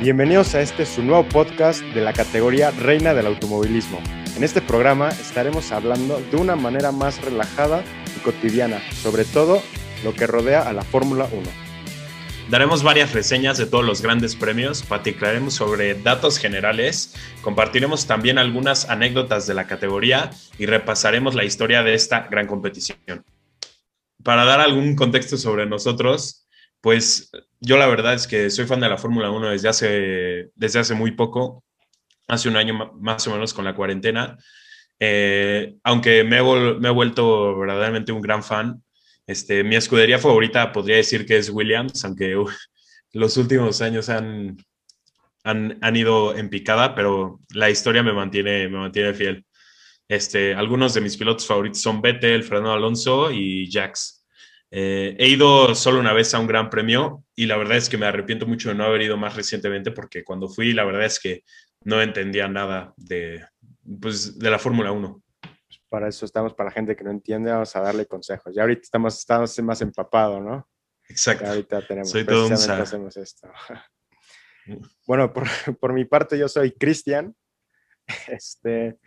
Bienvenidos a este su nuevo podcast de la categoría Reina del Automovilismo. En este programa estaremos hablando de una manera más relajada y cotidiana, sobre todo lo que rodea a la Fórmula 1. Daremos varias reseñas de todos los grandes premios, platicaremos sobre datos generales, compartiremos también algunas anécdotas de la categoría y repasaremos la historia de esta gran competición. Para dar algún contexto sobre nosotros, pues yo la verdad es que soy fan de la Fórmula 1 desde hace, desde hace muy poco, hace un año más o menos con la cuarentena, eh, aunque me he, vuelto verdaderamente un gran fan. Este, mi escudería favorita podría decir que es Williams, aunque los últimos años han, han, ido en picada, pero la historia me mantiene, me mantiene fiel. Este, algunos de mis pilotos favoritos son Vettel, Fernando Alonso y Jax. Eh, he ido solo una vez a un gran premio y la verdad es que me arrepiento mucho de no haber ido más recientemente porque cuando fui la verdad es que no entendía nada de, pues, de la Fórmula 1. Para eso estamos, para la gente que no entiende, vamos a darle consejos. Ya ahorita estamos, estamos más empapados, ¿no? Exacto. ahorita tenemos, soy todo un hacemos esto. bueno, por, por, mi parte yo soy Cristian. Este,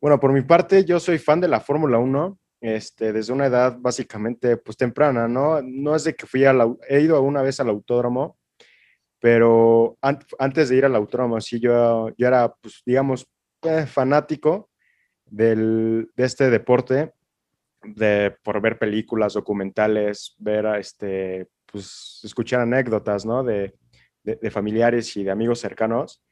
bueno, por mi parte yo soy fan de la Fórmula 1 este, desde una edad básicamente pues temprana, ¿no? No es de que fui a la, he ido una vez al autódromo, pero antes de ir al autódromo, sí, yo, yo era, pues, digamos, eh, fanático del, de este deporte, de, por ver películas, documentales, ver, este, pues, escuchar anécdotas, ¿no? De, de, de familiares y de amigos cercanos.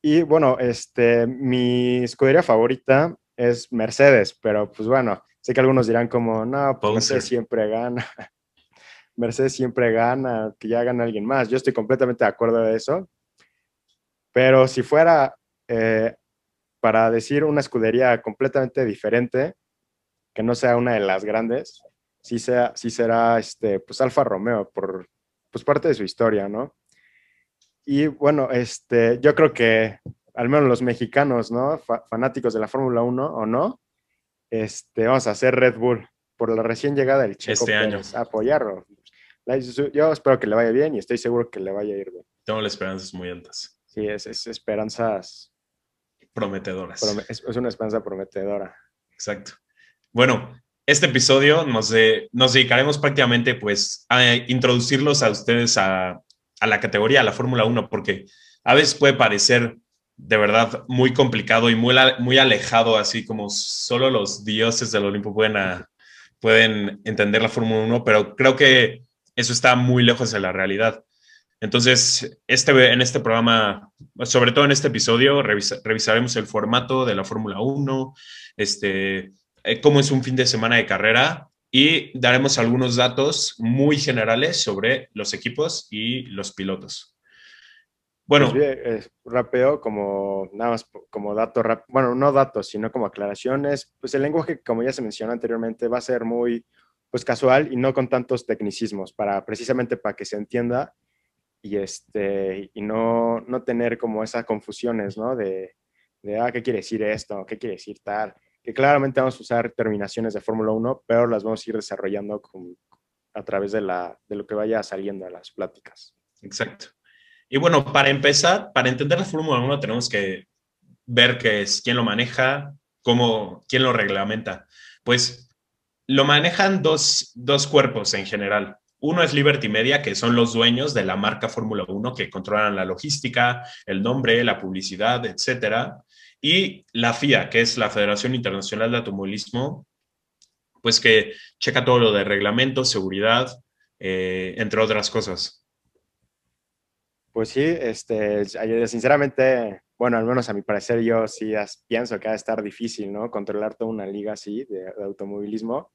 Y bueno, este, mi escudería favorita es Mercedes, pero pues bueno, Sé que algunos dirán como, no, pues Mercedes siempre gana. Mercedes siempre gana, que ya gana alguien más. Yo estoy completamente de acuerdo de eso. Pero si fuera eh, para decir una escudería completamente diferente, que no sea una de las grandes, sí, sea, sí será este, pues Alfa Romeo, por pues parte de su historia, ¿no? Y bueno, este, yo creo que al menos los mexicanos, ¿no? fanáticos de la Fórmula 1 o no, este, vamos a hacer Red Bull por la recién llegada del Checo este año. Apoyarlo. Yo espero que le vaya bien y estoy seguro que le vaya a ir bien. Tengo las esperanzas muy altas. Sí, es, esperanzas prometedoras. Es, una esperanza prometedora. Exacto. Bueno, este episodio nos, nos dedicaremos prácticamente pues a introducirlos a ustedes a, a la categoría, a la Fórmula 1, porque a veces puede parecer de verdad muy complicado y muy, muy alejado, así como solo los dioses del Olimpo pueden, pueden entender la Fórmula 1, pero creo que eso está muy lejos de la realidad. Entonces, este, en este programa, sobre todo en este episodio, revisaremos el formato de la Fórmula 1, este, eh, cómo es un fin de semana de carrera y daremos algunos datos muy generales sobre los equipos y los pilotos. Bueno. Pues rapeo como nada más como dato, bueno, no datos, sino como aclaraciones. Pues el lenguaje, como ya se mencionó anteriormente, va a ser muy pues casual y no con tantos tecnicismos, para precisamente para que se entienda y, este, y no, no tener como esas confusiones, ¿no? De, de, ah, ¿qué quiere decir esto? ¿Qué quiere decir tal? Que claramente vamos a usar terminaciones de Fórmula 1, pero las vamos a ir desarrollando con, a través de, la, de lo que vaya saliendo a las pláticas. Exacto. Y bueno, para empezar, para entender la Fórmula 1 tenemos que ver qué es, quién lo maneja, cómo, quién lo reglamenta. Pues lo manejan dos, dos cuerpos en general. Uno es Liberty Media, que son los dueños de la marca Fórmula 1, que controlan la logística, el nombre, la publicidad, etcétera. Y la FIA, que es la Federación Internacional de Automovilismo, pues que checa todo lo de reglamento, seguridad, eh, entre otras cosas. Pues sí, este, sinceramente, bueno, al menos a mi parecer yo sí pienso que va a estar difícil, ¿no? Controlar toda una liga así de, automovilismo,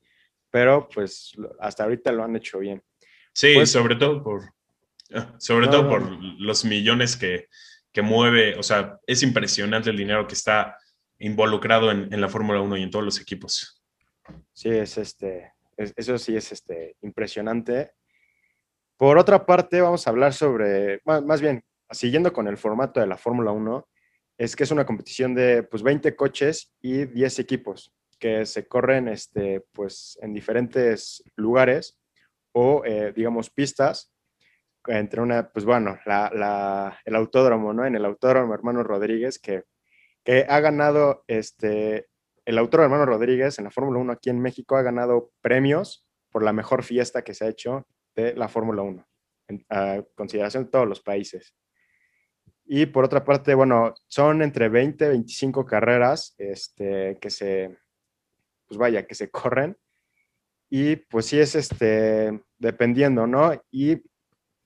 pero pues hasta ahorita lo han hecho bien. Sí, pues sobre todo por, ah, sobre todo por los millones que, que, mueve, o sea, es impresionante el dinero que está involucrado en, en la Fórmula 1 y en todos los equipos. Sí, es este, eso sí es este, impresionante por otra parte, vamos a hablar sobre, más bien, siguiendo con el formato de la Fórmula 1, es que es una competición de pues, 20 coches y 10 equipos que se corren este, pues, en diferentes lugares o, eh, digamos, pistas. entre una, pues bueno, el autódromo, ¿no? En el autódromo Hermano Rodríguez, que, que ha ganado, este, el autódromo Hermano Rodríguez en la Fórmula 1 aquí en México ha ganado premios por la mejor fiesta que se ha hecho de la Fórmula 1, en a consideración de todos los países. Y por otra parte, bueno, son entre 20 y 25 carreras este, que se, pues vaya, que se corren. Y pues sí es este, dependiendo, ¿no? Y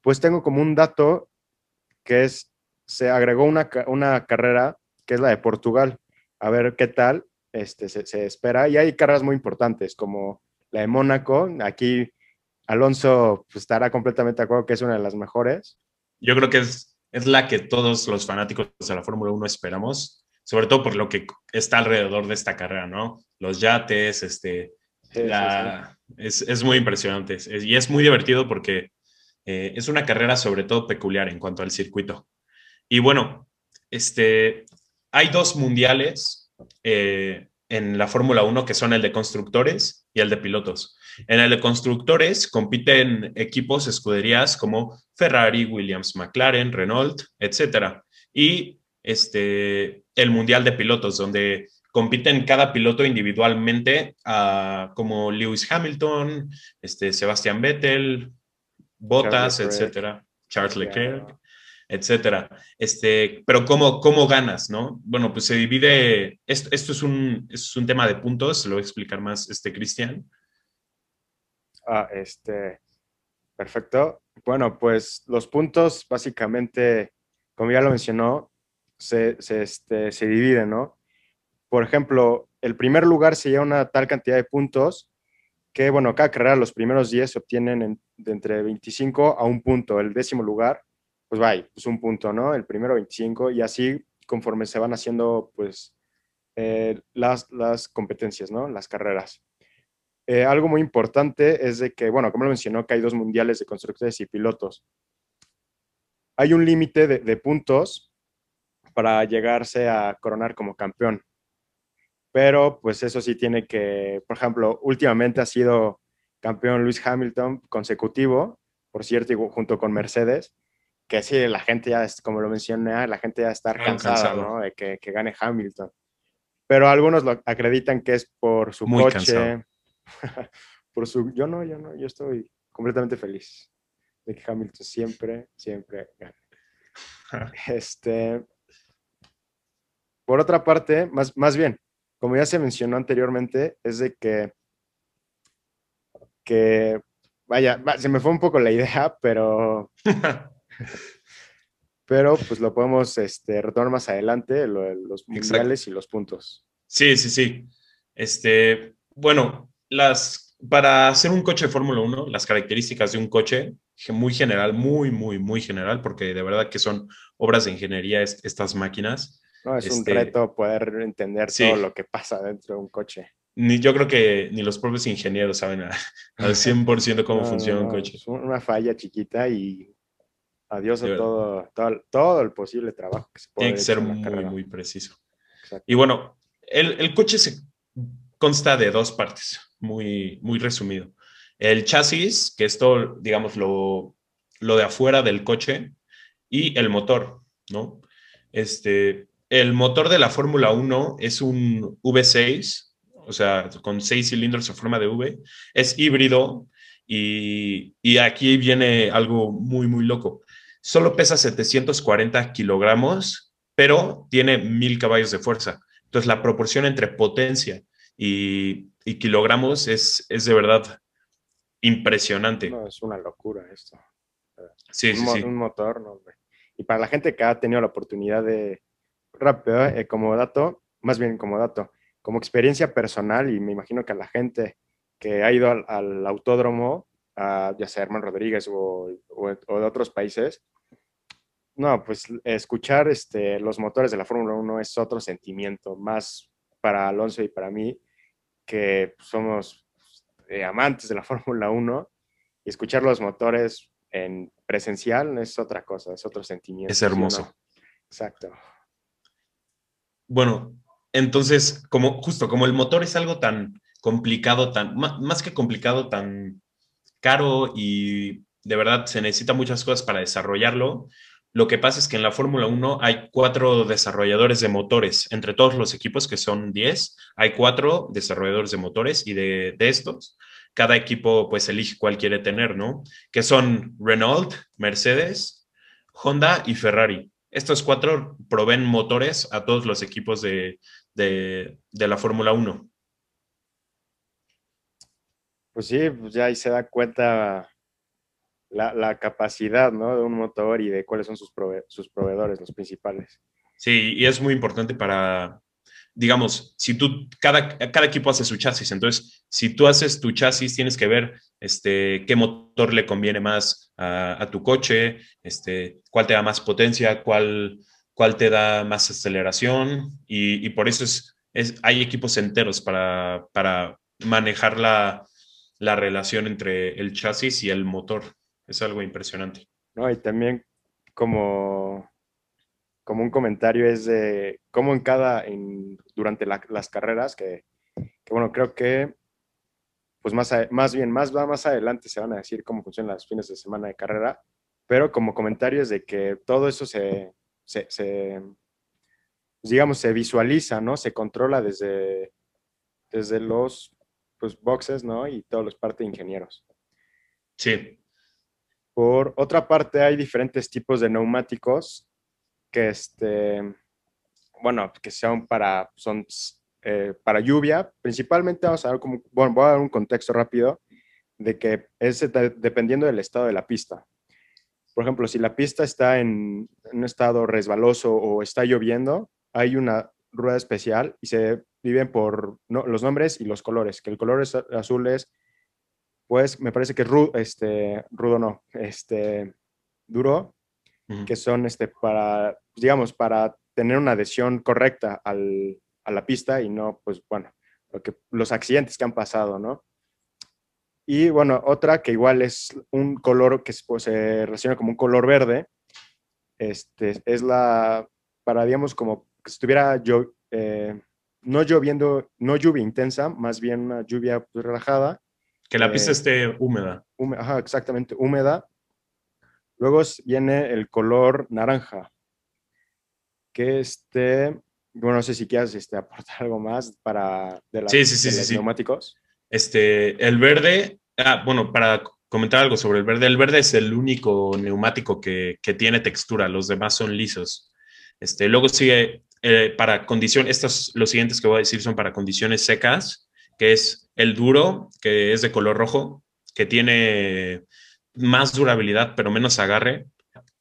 pues tengo como un dato que es, se agregó una, una carrera que es la de Portugal. A ver qué tal este, se, se, espera. Y hay carreras muy importantes como la de Mónaco. Aquí Alonso pues, estará completamente de acuerdo que es una de las mejores. Yo creo que es, es la que todos los fanáticos de la Fórmula 1 esperamos, sobre todo por lo que está alrededor de esta carrera, ¿no? Los yates, este, Es, es, muy impresionante y es muy divertido porque eh, es una carrera sobre todo peculiar en cuanto al circuito. Y bueno, este, hay dos mundiales eh, en la Fórmula 1 que son el de constructores y el de pilotos. En el de constructores compiten equipos, escuderías como Ferrari, Williams, McLaren, Renault, etc. Y este, el Mundial de Pilotos, donde compiten cada piloto individualmente, uh, como Lewis Hamilton, este, Sebastian Vettel, Bottas, etcétera, Charles Leclerc, etcétera. Este, pero ¿cómo, ¿cómo ganas, no? Bueno, pues se divide, esto, esto es, un, es un tema de puntos, se lo voy a explicar más este Cristian. Ah, este, perfecto. Bueno, pues los puntos básicamente, como ya lo mencionó, se, se, este, se dividen, ¿no? Por ejemplo, el primer lugar se lleva una tal cantidad de puntos que, bueno, cada carrera los primeros 10 se obtienen de entre 25 a un punto. El décimo lugar, pues va, pues un punto, ¿no? El primero 25 y así conforme se van haciendo, pues, eh, las, las competencias, ¿no? Las carreras. Eh, algo muy importante es de que, bueno, como lo mencionó, que hay dos mundiales de constructores y pilotos. Hay un límite de, de puntos para llegarse a coronar como campeón pero pues eso sí tiene que, por ejemplo, últimamente ha sido campeón Luis Hamilton consecutivo, por cierto, junto con Mercedes, que sí, la gente ya, como lo mencioné, la gente ya está cansada, ¿no? De que, que, gane Hamilton. Pero algunos lo acreditan que es por su coche, por su... Yo no, yo no, yo estoy completamente feliz de que Hamilton siempre, siempre gane. este... Por otra parte, más, más bien, como ya se mencionó anteriormente, es de que, que vaya, se me fue un poco la idea, pero, pero pues lo podemos este, retomar más adelante, los mundiales y los puntos. Sí, sí, sí. Este, bueno, las, para hacer un coche de Fórmula 1, las características de un coche, muy general, muy, muy, muy general, porque de verdad que son obras de ingeniería estas máquinas. No, es un este, reto poder entender todo lo que pasa dentro de un coche. Ni, yo creo que ni los propios ingenieros saben al 100% cómo funciona un coche. Es una falla chiquita y adiós a todo, todo, el posible trabajo que se puede Tiene que ser muy, muy preciso. Y bueno, el, el, coche se consta de dos partes, muy, muy resumido. El chasis, que es todo, digamos, lo, lo de afuera del coche, y el motor, ¿no? Este, el motor de la Fórmula 1 es un V6, o sea, con seis cilindros en forma de V. Es híbrido y, aquí viene algo muy, muy loco. Solo pesa 740 kilogramos, pero tiene mil caballos de fuerza. Entonces, la proporción entre potencia y, kilogramos es, es, de verdad impresionante. No, es una locura esto. Sí, un, sí, Un motor, no, Y para la gente que ha tenido la oportunidad de, rápido, eh, como dato, más bien como dato, como experiencia personal, y me imagino que a la gente que ha ido al, autódromo, ya sea Herman Rodríguez o, de otros países, no, pues escuchar este, los motores de la Fórmula 1 es otro sentimiento, más para Alonso y para mí, que somos eh, amantes de la Fórmula 1, y escuchar los motores en presencial es otra cosa, es otro sentimiento. Es hermoso. Exacto bueno, entonces, como justo como el motor es algo tan complicado, tan más, que complicado, tan caro y, de verdad se necesita muchas cosas para desarrollarlo. Lo que pasa es que en la Fórmula 1 hay cuatro desarrolladores de motores. Entre todos los equipos, que son 10, hay cuatro desarrolladores de motores y de, de estos, cada equipo pues elige cuál quiere tener, ¿no? Que son Renault, Mercedes, Honda y Ferrari. Estos cuatro proveen motores a todos los equipos de, de, la Fórmula 1. Pues sí, pues ya ahí se da cuenta la, la, capacidad ¿no? de un motor y de cuáles son sus, sus proveedores, los principales. Sí, y es muy importante para, digamos, si tú, cada, cada equipo hace su chasis, entonces, si tú haces tu chasis, tienes que ver este, qué motor le conviene más a, a tu coche, este, cuál te da más potencia, cuál, cuál te da más aceleración, y, y por eso es, es, hay equipos enteros para, para manejar la, la relación entre el chasis y el motor. Es algo impresionante. No, y también como, como un comentario es de cómo en cada, en, durante la, las carreras, que, que, bueno, creo que pues más, más bien, más, más adelante se van a decir cómo funcionan los fines de semana de carrera, pero como comentario es de que todo eso se, se, se digamos, se visualiza, ¿no? Se controla desde, desde los pues, boxes, ¿no? Y todos los partes de ingenieros. Sí. Por otra parte, hay diferentes tipos de neumáticos que, este, bueno, que son para, son, eh, para lluvia. Principalmente vamos a ver como, bueno, voy a dar un contexto rápido de que es de, dependiendo del estado de la pista. Por ejemplo, si la pista está en, un estado resbaloso o está lloviendo, hay una rueda especial y se viven por los nombres y los colores, que el color azul es, pues me parece que rudo, este, rudo no, este, duro, uh -huh. que son este, para, digamos, para tener una adhesión correcta al, a la pista y no, pues bueno, lo que, los accidentes que han pasado, ¿no? Y bueno, otra que igual es un color que pues, se relaciona como un color verde, este, es la, para, digamos, como que estuviera yo, eh, no lloviendo, no lluvia intensa, más bien una lluvia pues, relajada. Que la pista eh, esté húmeda. Ajá, exactamente, húmeda. Luego viene el color naranja, que este, bueno, no sé si quieres este, aportar algo más para de, sí, sí, sí, de los neumáticos. Este, el verde, ah, bueno, para comentar algo sobre el verde, el verde es el único neumático que, que tiene textura, los demás son lisos. Este, luego sigue eh, para condición, estos, los siguientes que voy a decir son para condiciones secas, que es el duro, que es de color rojo, que tiene más durabilidad, pero menos agarre.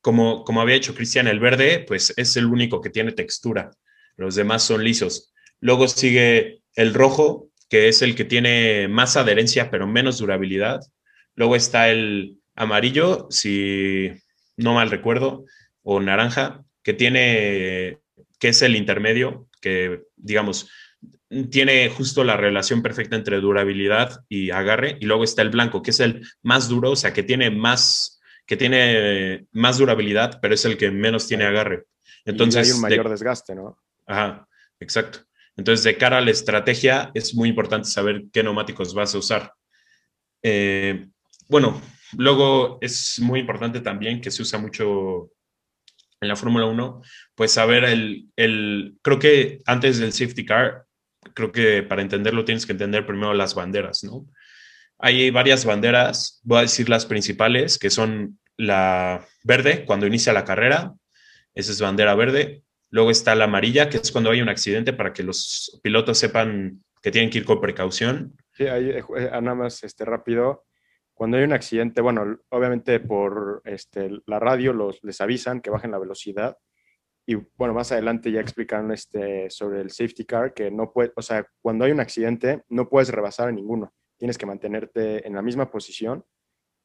Como, como había dicho Cristian, el verde, pues es el único que tiene textura. Los demás son lisos. Luego sigue el rojo, que es el que tiene más adherencia, pero menos durabilidad. Luego está el amarillo, si no mal recuerdo, o naranja, que tiene que es el intermedio, que digamos, tiene justo la relación perfecta entre durabilidad y agarre, y luego está el blanco, que es el más duro, o sea, que tiene más, que tiene más durabilidad, pero es el que menos tiene agarre. Entonces, y hay un mayor de, desgaste, ¿no? Ajá, exacto. Entonces, de cara a la estrategia, es muy importante saber qué neumáticos vas a usar. Eh, bueno, luego es muy importante también que se usa mucho en la Fórmula 1, pues saber el, el, creo que antes del safety car, creo que para entenderlo tienes que entender primero las banderas, ¿no? Hay varias banderas, voy a decir las principales, que son la verde cuando inicia la carrera, esa es bandera verde. Luego está la amarilla, que es cuando hay un accidente para que los pilotos sepan que tienen que ir con precaución. Sí, ahí, nada más este, rápido cuando hay un accidente, bueno, obviamente por este, la radio los, les avisan que bajen la velocidad y bueno, más adelante ya explicaron este, sobre el safety car, que no puede, o sea, cuando hay un accidente no puedes rebasar a ninguno, tienes que mantenerte en la misma posición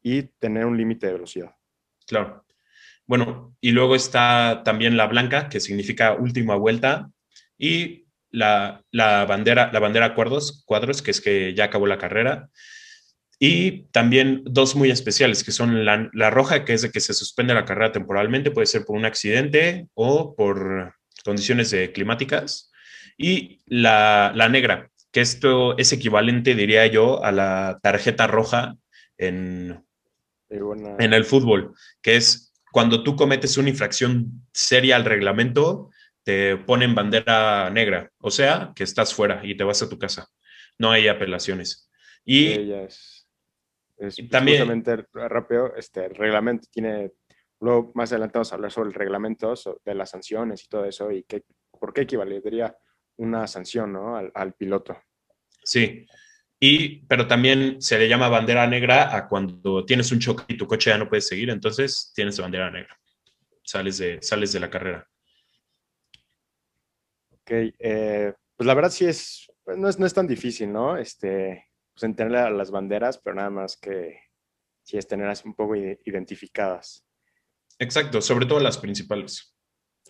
y tener un límite de velocidad. Claro. Bueno, y luego está también la blanca, que significa última vuelta, y la, la bandera, la bandera cuadros, cuadros, que es que ya acabó la carrera. Y también dos muy especiales, que son la, la, roja, que es de que se suspende la carrera temporalmente, puede ser por un accidente o por condiciones de climáticas. Y la, la, negra, que esto es equivalente, diría yo, a la tarjeta roja en, en el fútbol, que es cuando tú cometes una infracción seria al reglamento, te ponen bandera negra, o sea, que estás fuera y te vas a tu casa. No hay apelaciones. Y, es, también rápido, este el reglamento tiene luego más adelante vamos a hablar sobre el reglamento de las sanciones y todo eso y qué, por qué equivaldría una sanción ¿no? al, al piloto. Sí, y, pero también se le llama bandera negra a cuando tienes un choque y tu coche ya no puede seguir, entonces tienes bandera negra. Sales de, sales de la carrera. Ok, eh, pues la verdad sí es, pues no es, no es tan difícil, ¿no? Este, pues entender las banderas, pero nada más que sí es tenerlas un poco identificadas. Exacto, sobre todo las principales.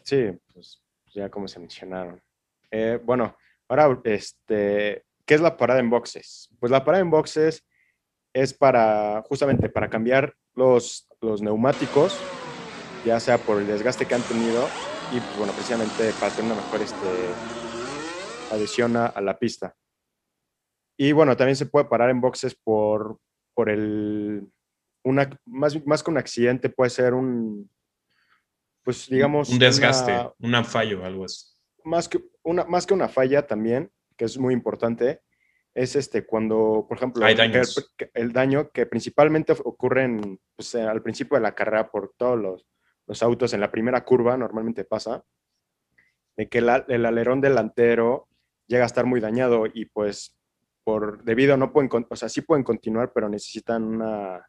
Sí, pues ya como se mencionaron. Eh, bueno, ahora este, ¿Qué es la parada en boxes? Pues la parada en boxes es para, justamente, para cambiar los, los neumáticos, ya sea por el desgaste que han tenido y, pues, bueno, precisamente para tener una mejor este, adhesión a, la pista. Y bueno, también se puede parar en boxes por, por el, una, más, más que un accidente, puede ser un, pues digamos... Un desgaste, una, fallo, algo así. Más que, una, más que una falla también, que es muy importante, es este, cuando, por ejemplo, el, daño que principalmente ocurre en, pues, al principio de la carrera por todos los, los, autos en la primera curva, normalmente pasa, de que el alerón delantero llega a estar muy dañado y pues por debido no pueden, o sea, sí pueden continuar, pero necesitan una,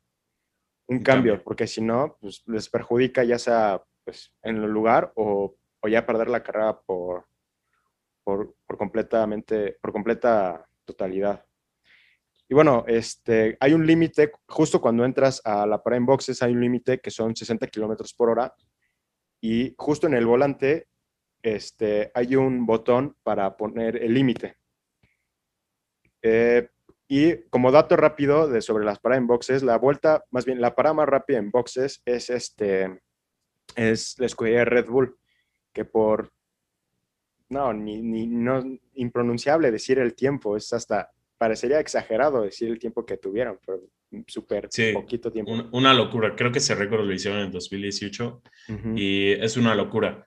un, cambio, porque si no, pues les perjudica ya sea pues, en el lugar o, o ya perder la carrera por, por, completamente, por completa totalidad. Y bueno, este, hay un límite, justo cuando entras a la parada en boxes, hay un límite que son 60 kilómetros por hora. Y justo en el volante este, hay un botón para poner el límite. Eh, y como dato rápido de sobre las paradas en boxes, la vuelta, más bien la parada más rápida en boxes es, este, es la escudería Red Bull, que por no, ni, no, impronunciable decir el tiempo, es hasta, parecería exagerado decir el tiempo que tuvieron, pero súper poquito tiempo. una locura, creo que ese récord lo hicieron en 2018 y es una locura.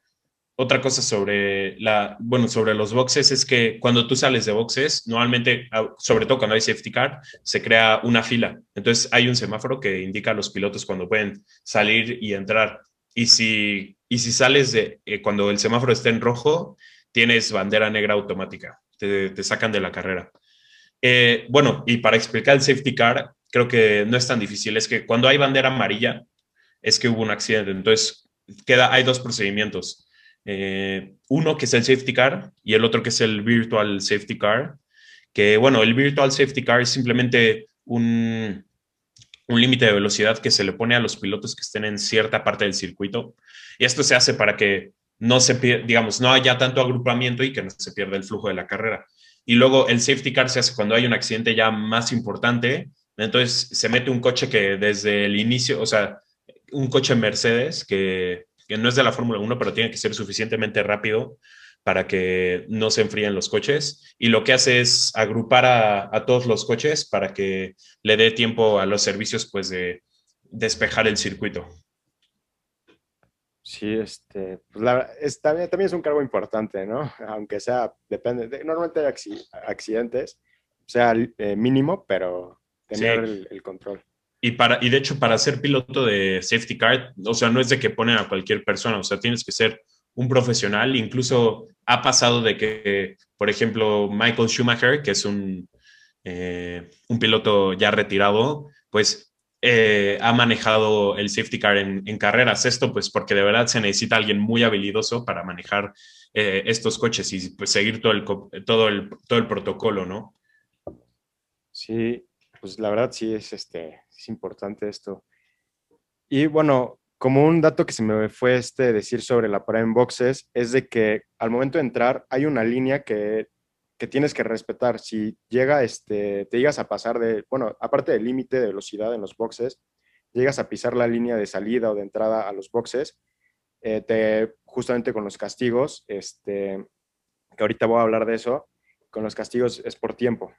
Otra cosa sobre la, bueno, sobre los boxes es que cuando tú sales de boxes, normalmente, ah, sobre todo cuando hay safety car, se crea una fila. Entonces hay un semáforo que indica a los pilotos cuando pueden salir y entrar. Y si, y si sales de, eh, cuando el semáforo está en rojo, tienes bandera negra automática, te, sacan de la carrera. Eh, bueno, y para explicar el safety car, creo que no es tan difícil, es que cuando hay bandera amarilla, es que hubo un accidente, entonces queda, hay dos procedimientos. Eh, uno que es el safety car y el otro que es el virtual safety car, que bueno, el virtual safety car es simplemente un, un límite de velocidad que se le pone a los pilotos que estén en cierta parte del circuito. Y esto se hace para que no se digamos, no haya tanto agrupamiento y que no se pierda el flujo de la carrera. Y luego el safety car se hace cuando hay un accidente ya más importante, entonces se mete un coche que desde el inicio, o sea, un coche Mercedes que, no es de la Fórmula 1, pero tiene que ser suficientemente rápido para que no se enfríen los coches. Y lo que hace es agrupar a, a todos los coches para que le dé tiempo a los servicios pues de despejar el circuito. Sí, este, pues la, también, es un cargo importante, ¿no? Aunque sea, depende, de, normalmente hay accidentes, sea eh, mínimo, pero tener el, control. Y, para, y de hecho, para ser piloto de safety car, o sea, no es de que ponen a cualquier persona, o sea, tienes que ser un profesional. Incluso ha pasado de que, por ejemplo, Michael Schumacher, que es un, eh, un piloto ya retirado, pues eh, ha manejado el safety car en, carreras. Esto pues porque de verdad se necesita alguien muy habilidoso para manejar eh, estos coches y pues seguir todo el, todo, el, todo el protocolo, ¿no? Sí, pues la verdad sí es, este, es importante esto. Y bueno, como un dato que se me fue este decir sobre la parada en boxes es de que al momento de entrar hay una línea que que tienes que respetar. Si llega, este, te llegas a pasar de, bueno, aparte del límite de velocidad en los boxes, llegas a pisar la línea de salida o de entrada a los boxes, eh, te, justamente con los castigos, este, que ahorita voy a hablar de eso, con los castigos es por tiempo.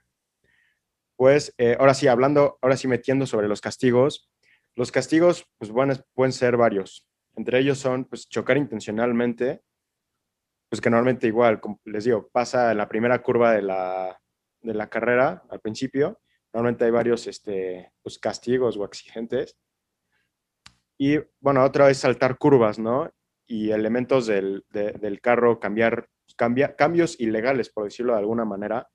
Pues eh, ahora sí, hablando, ahora sí metiendo sobre los castigos, los castigos, pues bueno, pueden ser varios. Entre ellos son, pues, chocar intencionalmente, pues que normalmente igual, como les digo, pasa en la primera curva de la, de la carrera al principio. Normalmente hay varios este, pues, castigos o exigentes. Y bueno, otra vez saltar curvas, ¿no? Y elementos del, del carro, cambiar cambia, cambios ilegales, por decirlo de alguna manera,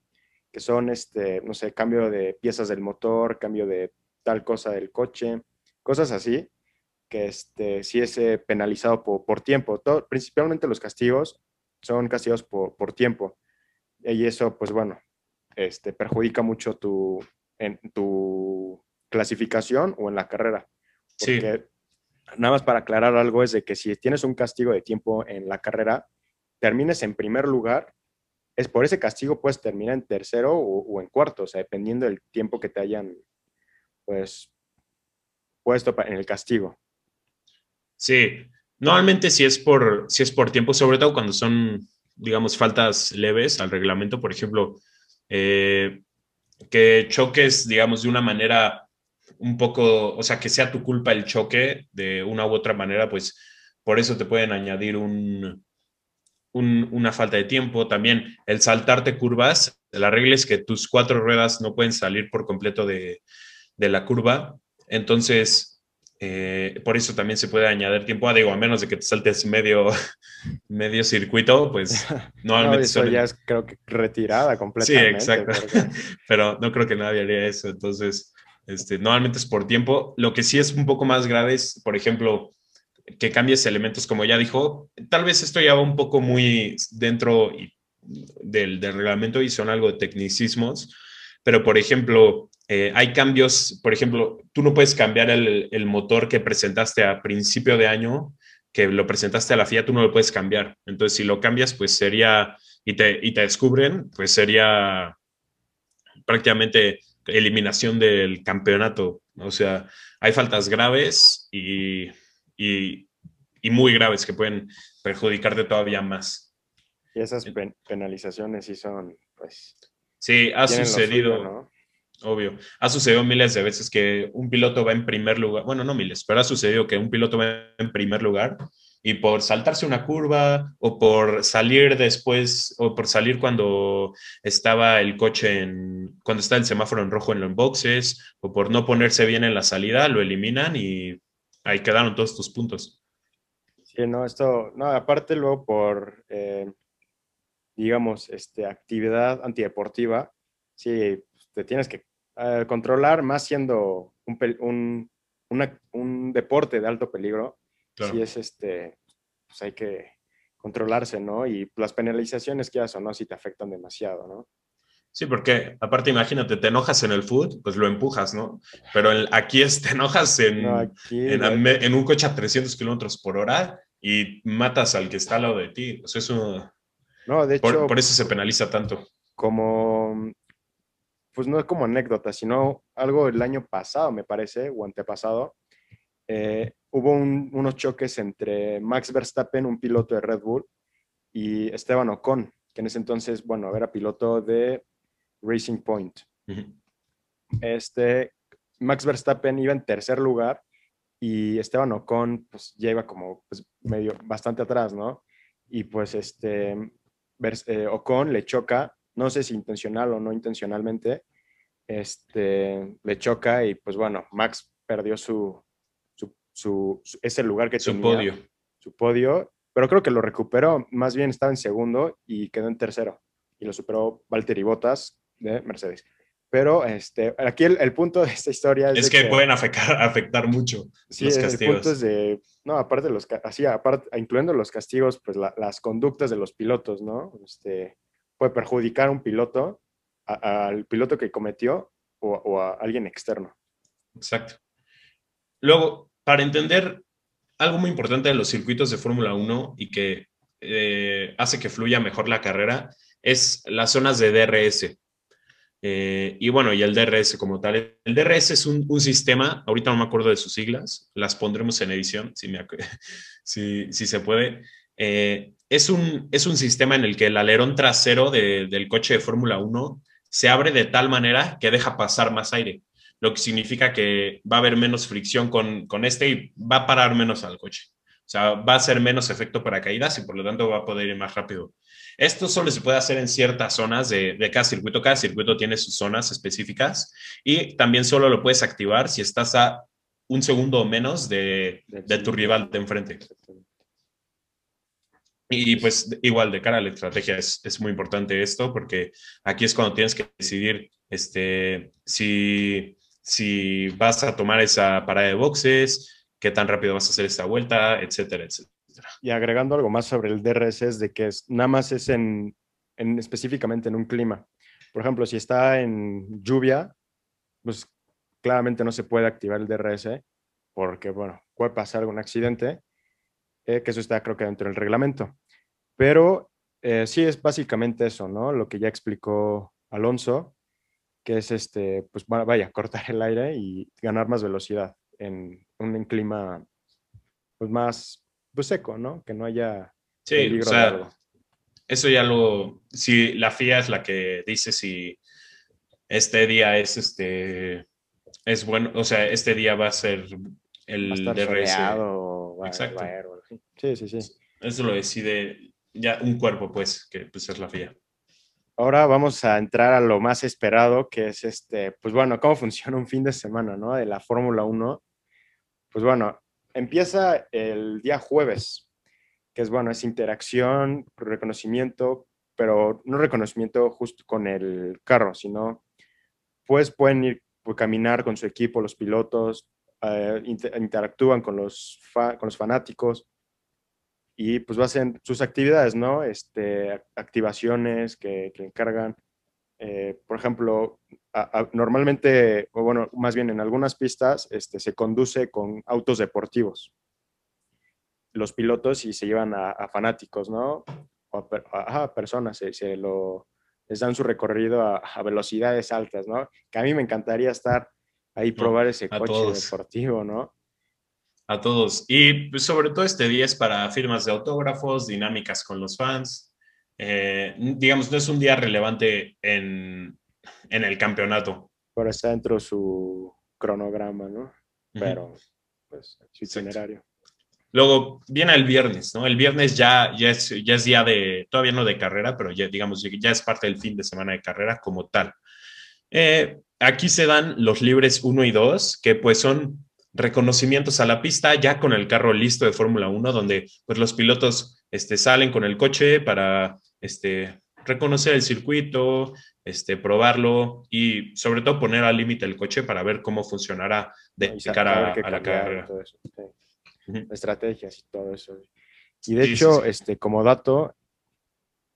que son, este, no sé, cambio de piezas del motor, cambio de tal cosa del coche, cosas así, que este, sí es eh, penalizado por, por tiempo. Todo, principalmente los castigos son castigados por, por, tiempo. Y eso, pues bueno, este, perjudica mucho tu, en tu clasificación o en la carrera. Porque sí. nada más para aclarar algo es de que si tienes un castigo de tiempo en la carrera, termines en primer lugar, es por ese castigo puedes terminar en tercero o, en cuarto, o sea, dependiendo del tiempo que te hayan, pues, puesto en el castigo. Sí, normalmente si es por, si es por tiempo, sobre todo cuando son, digamos, faltas leves al reglamento, por ejemplo, eh, que choques, digamos, de una manera un poco, o sea, que sea tu culpa el choque de una u otra manera, pues por eso te pueden añadir un, una falta de tiempo. También el saltarte curvas, la regla es que tus cuatro ruedas no pueden salir por completo de, la curva. Entonces, eh, por eso también se puede añadir tiempo. Ah, digo, a menos de que te saltes medio, medio circuito, pues normalmente. eso ya es, creo que retirada completamente. Sí, exacto. Pero no creo que nadie haría eso. Entonces, este, normalmente es por tiempo. Lo que sí es un poco más grave es, por ejemplo, que cambies elementos, como ya dijo. Tal vez esto ya va un poco muy dentro del, reglamento y son algo de tecnicismos, pero por ejemplo, eh, hay cambios, por ejemplo, tú no puedes cambiar el, motor que presentaste a principio de año, que lo presentaste a la FIA, tú no lo puedes cambiar. Entonces, si lo cambias, pues sería, y te, y te descubren, pues sería prácticamente eliminación del campeonato. O sea, hay faltas graves y y, muy graves que pueden perjudicarte todavía más. Y esas penalizaciones sí son, pues... Sí, ha sucedido, obvio. Ha sucedido miles de veces que un piloto va en primer lugar, bueno, no miles, pero ha sucedido que un piloto va en primer lugar y por saltarse una curva o por salir después o por salir cuando estaba el coche en, cuando está el semáforo en rojo en los boxes o por no ponerse bien en la salida, lo eliminan y ahí quedaron todos tus puntos. Sí, no, esto, no, aparte luego por, eh, digamos, este, actividad antideportiva, sí, te tienes que eh, controlar más siendo un, un, deporte de alto peligro. Sí es este, pues hay que controlarse, ¿no? Y las penalizaciones que o no, si te afectan demasiado, ¿no? Sí, porque aparte imagínate, te enojas en el food, pues lo empujas, ¿no? Pero aquí es, te enojas en, en, un coche a 300 kilómetros por hora y matas al que está al lado de ti. Pues eso, no, de hecho, por, eso se penaliza tanto. Como, pues no es como anécdota, sino algo el año pasado, me parece, o antepasado, eh, hubo unos choques entre Max Verstappen, un piloto de Red Bull, y Esteban Ocon, que en ese entonces, bueno, era piloto de Racing Point. Este, Max Verstappen iba en tercer lugar y Esteban Ocon pues ya iba como pues, medio bastante atrás, ¿no? Y pues este eh, Ocon le choca, no sé si intencional o no intencionalmente, este, le choca y pues bueno, Max perdió su, su, ese lugar que su podio. Su podio, pero creo que lo recuperó, más bien estaba en segundo y quedó en tercero y lo superó Valtteri Bottas, de Mercedes. Pero este, aquí el, punto de esta historia es, que, pueden afectar, afectar mucho sí, los castigos. El punto es de, no, aparte de los, así, aparte, incluyendo los castigos, pues las conductas de los pilotos, ¿no? Este, puede perjudicar a un piloto, al piloto que cometió o, a alguien externo. Exacto. Luego, para entender algo muy importante de los circuitos de Fórmula 1 y que eh, hace que fluya mejor la carrera, es las zonas de DRS. Eh, y bueno, y el DRS como tal. El DRS es un, sistema, ahorita no me acuerdo de sus siglas, las pondremos en edición si, me, si, si se puede. Eh, es, un, es un sistema en el que el alerón trasero del coche de Fórmula 1 se abre de tal manera que deja pasar más aire. lo que significa que va a haber menos fricción con, con este y va a parar menos al coche. O sea, va a ser menos efecto para caídas y por lo tanto va a poder ir más rápido. Esto solo se puede hacer en ciertas zonas de, de, cada circuito. Cada circuito tiene sus zonas específicas y también solo lo puedes activar si estás a un segundo o menos de, de tu rival de enfrente. Y pues igual de cara a la estrategia es, es, muy importante esto porque aquí es cuando tienes que decidir este, si, si vas a tomar esa parada de boxes, qué tan rápido vas a hacer esta vuelta, etcétera, etcétera. Y agregando algo más sobre el DRS es de que es, nada más es en, en específicamente en un clima. Por ejemplo, si está en lluvia, pues claramente no se puede activar el DRS porque, bueno, puede pasar algún accidente, eh, que eso está creo que dentro del reglamento. Pero eh, sí es básicamente eso, ¿no? Lo que ya explicó Alonso, que es este, pues vaya, cortar el aire y ganar más velocidad en un clima pues más pues, seco, ¿no? Que no haya sí, o sea, Eso ya lo, si la FIA es la que dice si este día es este, es bueno, o sea, este día va a ser el va DRS. Exacto. sí, sí, sí. Eso lo decide ya un cuerpo, pues, que pues es la FIA. Ahora vamos a entrar a lo más esperado, que es este, pues bueno, cómo funciona un fin de semana, ¿no? De la Fórmula 1. Pues bueno, empieza el día jueves, que es bueno, es interacción, reconocimiento, pero no reconocimiento justo con el carro, sino pues pueden ir pues, caminar con su equipo, los pilotos, eh, interactúan con los, con los fanáticos, y pues hacen sus actividades, ¿no? Este, activaciones que encargan. Eh, por ejemplo, normalmente, o bueno, más bien en algunas pistas, este, se conduce con autos deportivos. Los pilotos y se llevan a, fanáticos, ¿no? O a, personas, se, lo, les dan su recorrido a, velocidades altas, ¿no? Que a mí me encantaría estar ahí, probar ese coche deportivo, ¿no? a todos. Y pues, sobre todo este día es para firmas de autógrafos, dinámicas con los fans. Eh, digamos, no es un día relevante en, en el campeonato. Por está dentro su cronograma, ¿no? Pero, pues, su itinerario. Luego viene el viernes, ¿no? El viernes ya, ya, es, ya es día de, todavía no de carrera, pero ya, digamos, ya es parte del fin de semana de carrera como tal. Eh, aquí se dan los libres 1 y 2, que pues son reconocimientos a la pista ya con el carro listo de Fórmula 1, donde pues los pilotos este, salen con el coche para este, reconocer el circuito, este, probarlo y sobre todo poner al límite el coche para ver cómo funcionará de cara a, la carrera. Estrategias y todo eso. Y de hecho, este, como dato,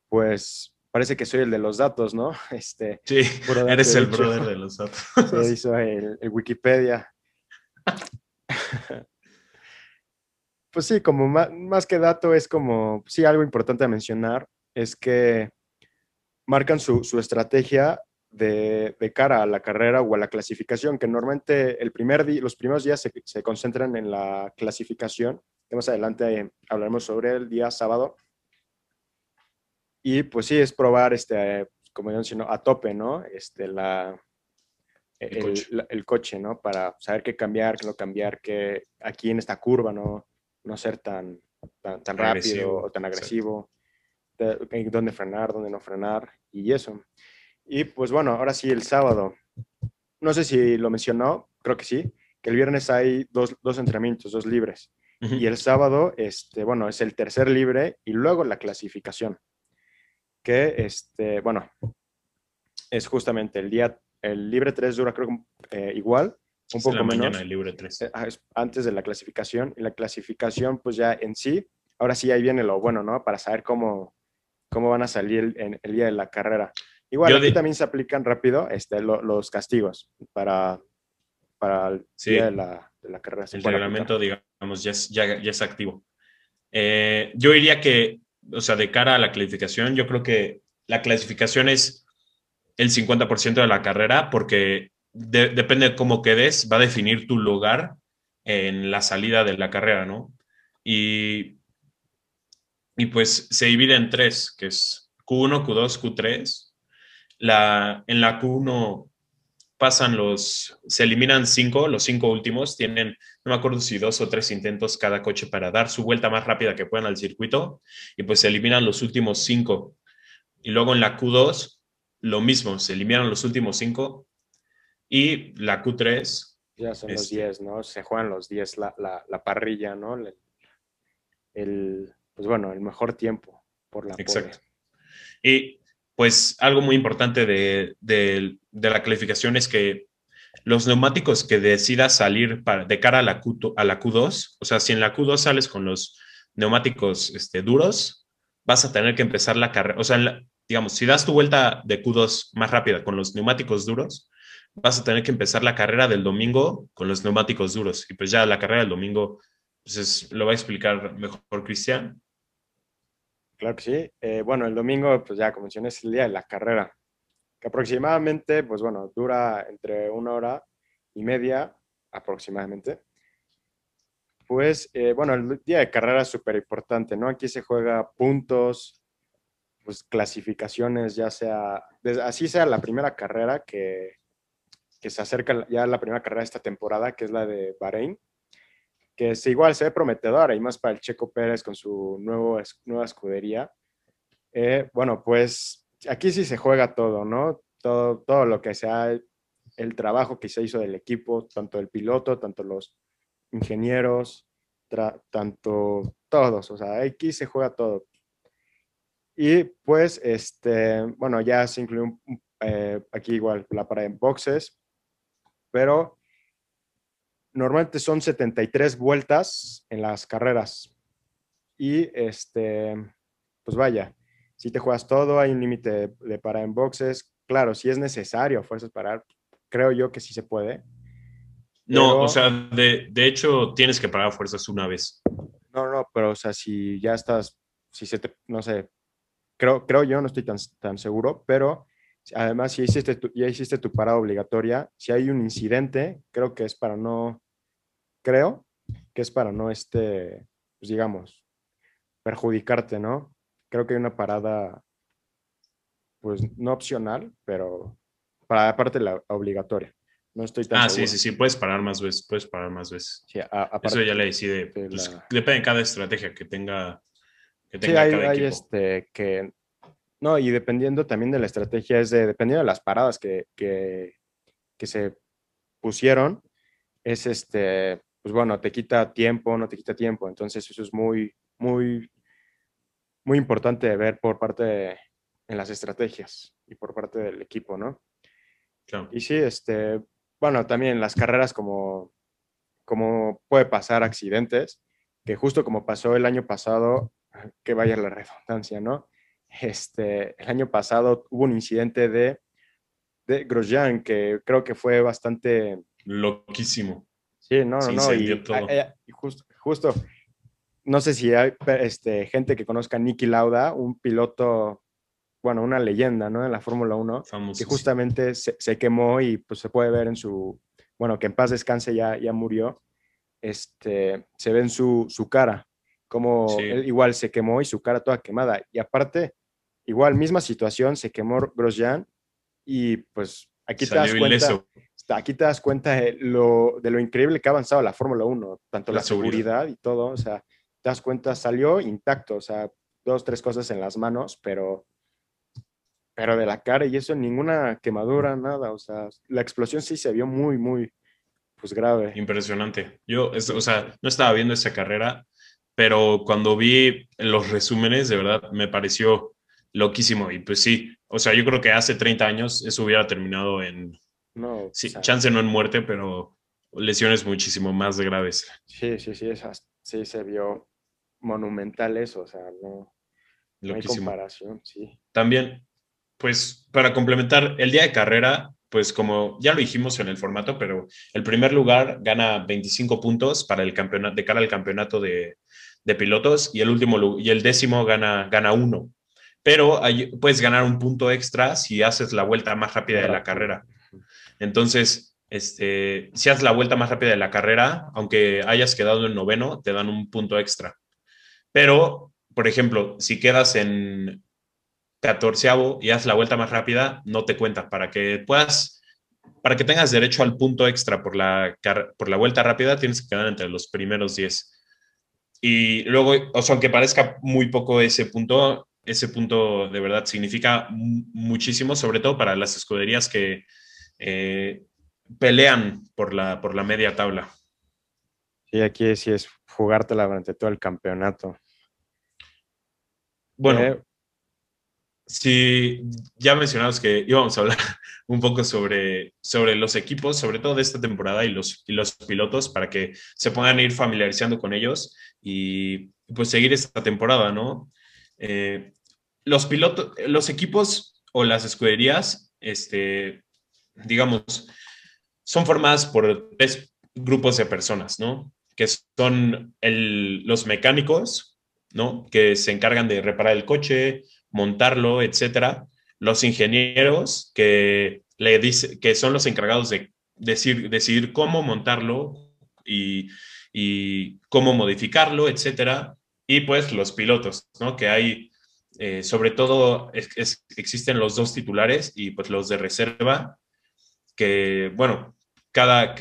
pues parece que soy el de los datos, ¿no? Este, sí, eres el brother de los datos. Se hizo el Wikipedia. pues sí, como más, que dato es como, sí, algo importante a mencionar es que marcan su, estrategia de, cara a la carrera o a la clasificación, que normalmente el primer los primeros días se, concentran en la clasificación, que más adelante hablaremos sobre el día sábado. Y pues sí, es probar, este, como yo menciono, a tope, ¿no? Este, la, el, coche. ¿no? Para saber qué cambiar, qué no cambiar, qué aquí en esta curva no, no ser tan, tan, rápido o tan agresivo, dónde frenar, dónde no frenar y eso. Y pues bueno, ahora sí, el sábado. No sé si lo mencionó, creo que sí, que el viernes hay dos, dos entrenamientos, dos libres. Y el sábado, este, bueno, es el tercer libre y luego la clasificación. Que, este, bueno, es justamente el día el libre 3 dura creo eh, igual, un poco menos. El libre 3. Eh, antes de la clasificación. Y la clasificación, pues ya en sí, ahora sí ahí viene lo bueno, ¿no? Para saber cómo, cómo van a salir en el día de la carrera. Igual, aquí también se aplican rápido este, los castigos para, para el día de la, de la carrera. El reglamento, digamos, ya es, ya, es activo. Eh, yo diría que, o sea, de cara a la clasificación, yo creo que la clasificación es el 50% de la carrera porque depende de cómo quedes, va a definir tu lugar en la salida de la carrera, ¿no? Y, y pues se divide en tres, que es Q1, Q2, Q3. La, en la Q1 pasan los, se eliminan cinco, los cinco últimos tienen, no me acuerdo si dos o tres intentos cada coche para dar su vuelta más rápida que puedan al circuito y pues se eliminan los últimos cinco. Y luego en la Q2, lo mismo, se eliminan los últimos cinco y la Q3. Ya son los 10, este ¿no? Se juegan los 10, la, la, parrilla, ¿no? El, pues bueno, el mejor tiempo por la Exacto. Y pues algo muy importante de, la calificación es que los neumáticos que decidas salir para, de cara a la, Q, a la Q2, o sea, si en la Q2 sales con los neumáticos este, duros, vas a tener que empezar la carrera, o sea, digamos, si das tu vuelta de Q2 más rápida con los neumáticos duros, vas a tener que empezar la carrera del domingo con los neumáticos duros. Y pues ya la carrera del domingo, pues lo va a explicar mejor Cristian. Claro que sí. Eh, bueno, el domingo, pues ya como mencioné, es el día de la carrera, que aproximadamente, pues bueno, dura entre una hora y media aproximadamente. Pues eh, bueno, el día de carrera es súper importante, ¿no? Aquí se juega puntos, pues clasificaciones, ya sea, así sea la primera carrera que, que se acerca ya la primera carrera de esta temporada, que es la de Bahrein que es igual se ve prometedora y más para el Checo Pérez con su nuevo, nueva escudería. Eh, bueno, pues aquí sí se juega todo, ¿no? Todo, todo lo que sea el trabajo que se hizo del equipo, tanto el piloto, tanto los ingenieros, tanto todos, o sea, aquí se juega todo. Y pues, este, bueno, ya se incluye eh, aquí igual la para en boxes, pero normalmente son 73 vueltas en las carreras. Y este, pues vaya, si te juegas todo, hay un límite de, parar en boxes. Claro, si es necesario fuerzas parar, creo yo que sí se puede. No, o sea, de, hecho tienes que parar fuerzas una vez. No, no, pero o sea, si ya estás, si se te, no sé, creo, creo yo, no estoy tan, tan seguro, pero además si hiciste ya hiciste tu parada obligatoria, si hay un incidente, creo que es para no, creo que es para no, este, pues digamos, perjudicarte, ¿no? Creo que hay una parada, pues no opcional, pero para aparte la obligatoria. No estoy tan Ah, sí, sí, sí, puedes parar más veces, puedes parar más veces. Eso ya le decide. Pues, depende de cada estrategia que tenga. Que tenga sí, hay, este que. No, y dependiendo también de la estrategia, es de, dependiendo de las paradas que, que, que se pusieron, es este, pues bueno, te quita tiempo, no te quita tiempo. Entonces eso es muy, muy, muy importante de ver por parte de, en las estrategias y por parte del equipo, ¿no? Y sí, este, bueno, también las carreras como, como puede pasar accidentes, que justo como pasó el año pasado, que vaya la redundancia, ¿no? Este, el año pasado hubo un incidente de, de Grosjean que creo que fue bastante... Loquísimo. Sí, no, no, no. Y, justo, no sé si hay este, gente que conozca a Nicky Lauda, un piloto, bueno, una leyenda, ¿no? En la Fórmula 1, que justamente se, quemó y pues se puede ver en su, bueno, que en paz descanse ya, ya murió, este, se ve en su, su cara, como igual se quemó y su cara toda quemada. Y aparte, igual, misma situación, se quemó Grosjean y pues aquí te das cuenta aquí te das cuenta de lo, de lo increíble que ha avanzado la Fórmula 1, tanto la, seguridad. y todo, o sea, te das cuenta, salió intacto, o sea, dos, tres cosas en las manos, pero, pero de la cara y eso, ninguna quemadura, nada, o sea, la explosión sí se vio muy, muy, pues grave. Impresionante. Yo, o sea, no estaba viendo esa carrera, pero cuando vi los resúmenes, de verdad, me pareció loquísimo. Y pues sí, o sea, yo creo que hace 30 años eso hubiera terminado en no, sí, chance no en muerte, pero lesiones muchísimo más graves. Sí, sí, sí, esas, sí se vio monumental eso, o sea, no, hay comparación, sí. También, pues para complementar, el día de carrera, pues como ya lo dijimos en el formato, pero el primer lugar gana 25 puntos para el campeonato, de cara al campeonato de, pilotos y el último y el décimo gana, gana uno. Pero puedes ganar un punto extra si haces la vuelta más rápida de la carrera. Entonces, este, si haces la vuelta más rápida de la carrera, aunque hayas quedado en noveno, te dan un punto extra. Pero, por ejemplo, si quedas en catorceavo y haces la vuelta más rápida, no te cuenta. Para que puedas para que tengas derecho al punto extra por la, por la vuelta rápida, tienes que quedar entre los primeros 10. Y luego, o sea, aunque parezca muy poco ese punto, ese punto de verdad significa muchísimo, sobre todo para las escuderías que eh, pelean por la, por la media tabla. Sí, aquí sí es jugártela durante todo el campeonato. Bueno, eh, Sí, ya mencionamos que íbamos a hablar un poco sobre, sobre los equipos, sobre todo de esta temporada y los, y los pilotos, para que se puedan ir familiarizando con ellos y pues seguir esta temporada, ¿no? Eh, los pilotos, los equipos o las escuderías, este, digamos, son formadas por tres grupos de personas, ¿no? Que son los mecánicos, ¿no? Que se encargan de reparar el coche, montarlo, etcétera. Los ingenieros que, le dice, que son los encargados de decir, decidir cómo montarlo y, cómo modificarlo, etcétera. Y pues los pilotos, ¿no? Que hay, eh, sobre todo, existen los dos titulares y pues los de reserva, que, bueno, cada,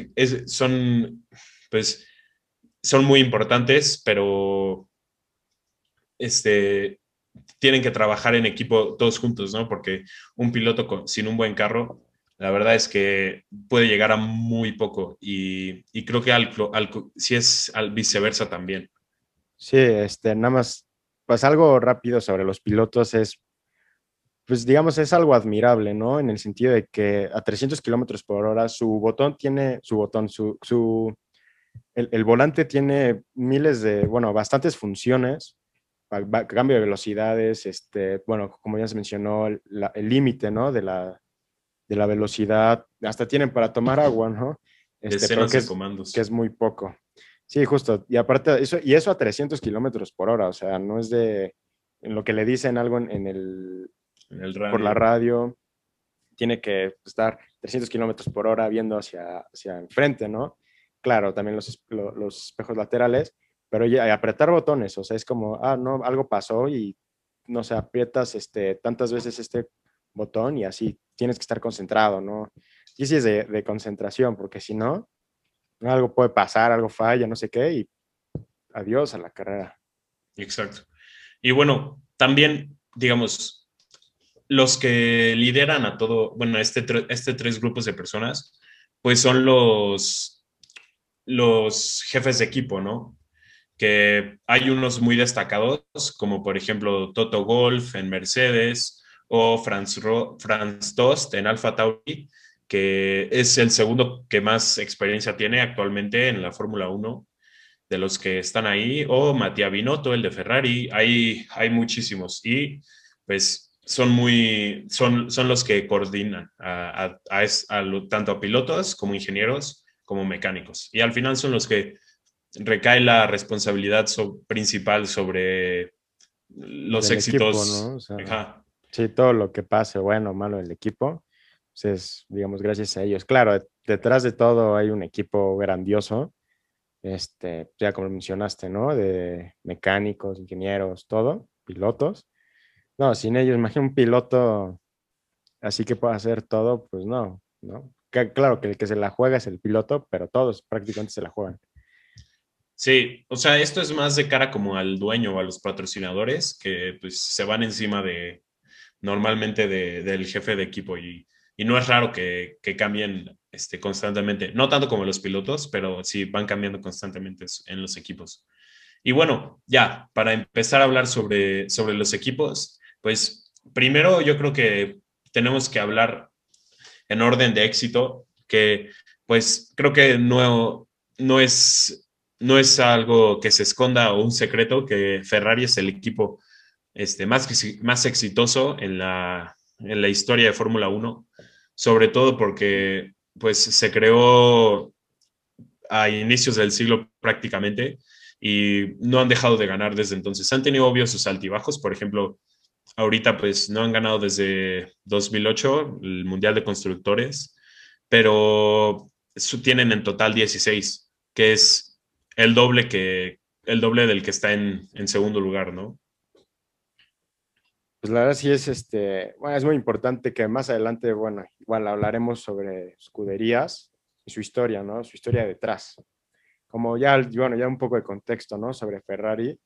son, pues, son muy importantes, pero este, tienen que trabajar en equipo todos juntos, ¿no? Porque un piloto sin un buen carro, la verdad es que puede llegar a muy poco y, creo que al, si es al viceversa también. Sí, este, nada más, pues algo rápido sobre los pilotos es, pues digamos, es algo admirable, ¿no? En el sentido de que a 300 kilómetros por hora su botón tiene, su botón, su, su el, el volante tiene miles de, bueno, bastantes funciones cambio de velocidades, este, bueno, como ya se mencionó, el límite, ¿no? De la, de la velocidad, hasta tienen para tomar agua, ¿no? Este, que, es, comandos. que es muy poco. Sí, justo. Y aparte, eso, y eso a 300 kilómetros por hora, o sea, no es de en lo que le dicen algo en, el, por la radio, tiene que estar 300 kilómetros por hora viendo hacia, hacia enfrente, ¿no? Claro, también los, los espejos laterales, pero ya apretar botones, o sea, es como, ah, no, algo pasó y no sé, aprietas este, tantas veces este botón y así tienes que estar concentrado, ¿no? Y sí es de, concentración, porque si no, algo puede pasar, algo falla, no sé qué, y adiós a la carrera. Exacto. Y bueno, también, digamos, los que lideran a todo, bueno, este, este tres grupos de personas, pues son los, los jefes de equipo, ¿no? que hay unos muy destacados, como por ejemplo Toto Golf en Mercedes o Franz, Franz Tost en Alfa Tauri, que es el segundo que más experiencia tiene actualmente en la Fórmula 1 de los que están ahí, o Matías Binotto, el de Ferrari, hay, hay muchísimos y pues son muy, son, son los que coordinan a, tanto a pilotos como ingenieros como mecánicos y al final son los que recae la responsabilidad principal sobre los éxitos. sí, todo lo que pase, bueno o malo del equipo, pues es, digamos, gracias a ellos. Claro, detrás de todo hay un equipo grandioso, este, ya como mencionaste, ¿no? De mecánicos, ingenieros, todo, pilotos. No, sin ellos, imagina un piloto así que pueda hacer todo, pues no, ¿no? Claro que el que se la juega es el piloto, pero todos prácticamente se la juegan. Sí, o sea, esto es más de cara como al dueño o a los patrocinadores que pues se van encima de normalmente del jefe de equipo y, no es raro que, cambien este, constantemente, no tanto como los pilotos, pero sí van cambiando constantemente en los equipos. Y bueno, ya, para empezar a hablar sobre, sobre los equipos, pues primero yo creo que tenemos que hablar en orden de éxito, que pues creo que no, no es no es algo que se esconda o un secreto que Ferrari es el equipo este, más, más exitoso en la, en la historia de Fórmula 1, sobre todo porque pues, se creó a inicios del siglo prácticamente y no han dejado de ganar desde entonces. Han tenido obvios sus altibajos, por ejemplo, ahorita pues no han ganado desde 2008 el Mundial de Constructores, pero tienen en total 16, que es el doble que el doble del que está en, segundo lugar, ¿no? Pues la verdad sí es, este, bueno, es muy importante que más adelante, bueno, igual hablaremos sobre escuderías y su historia, ¿no? Su historia detrás. Como ya, bueno, ya un poco de contexto, ¿no? Sobre Ferrari.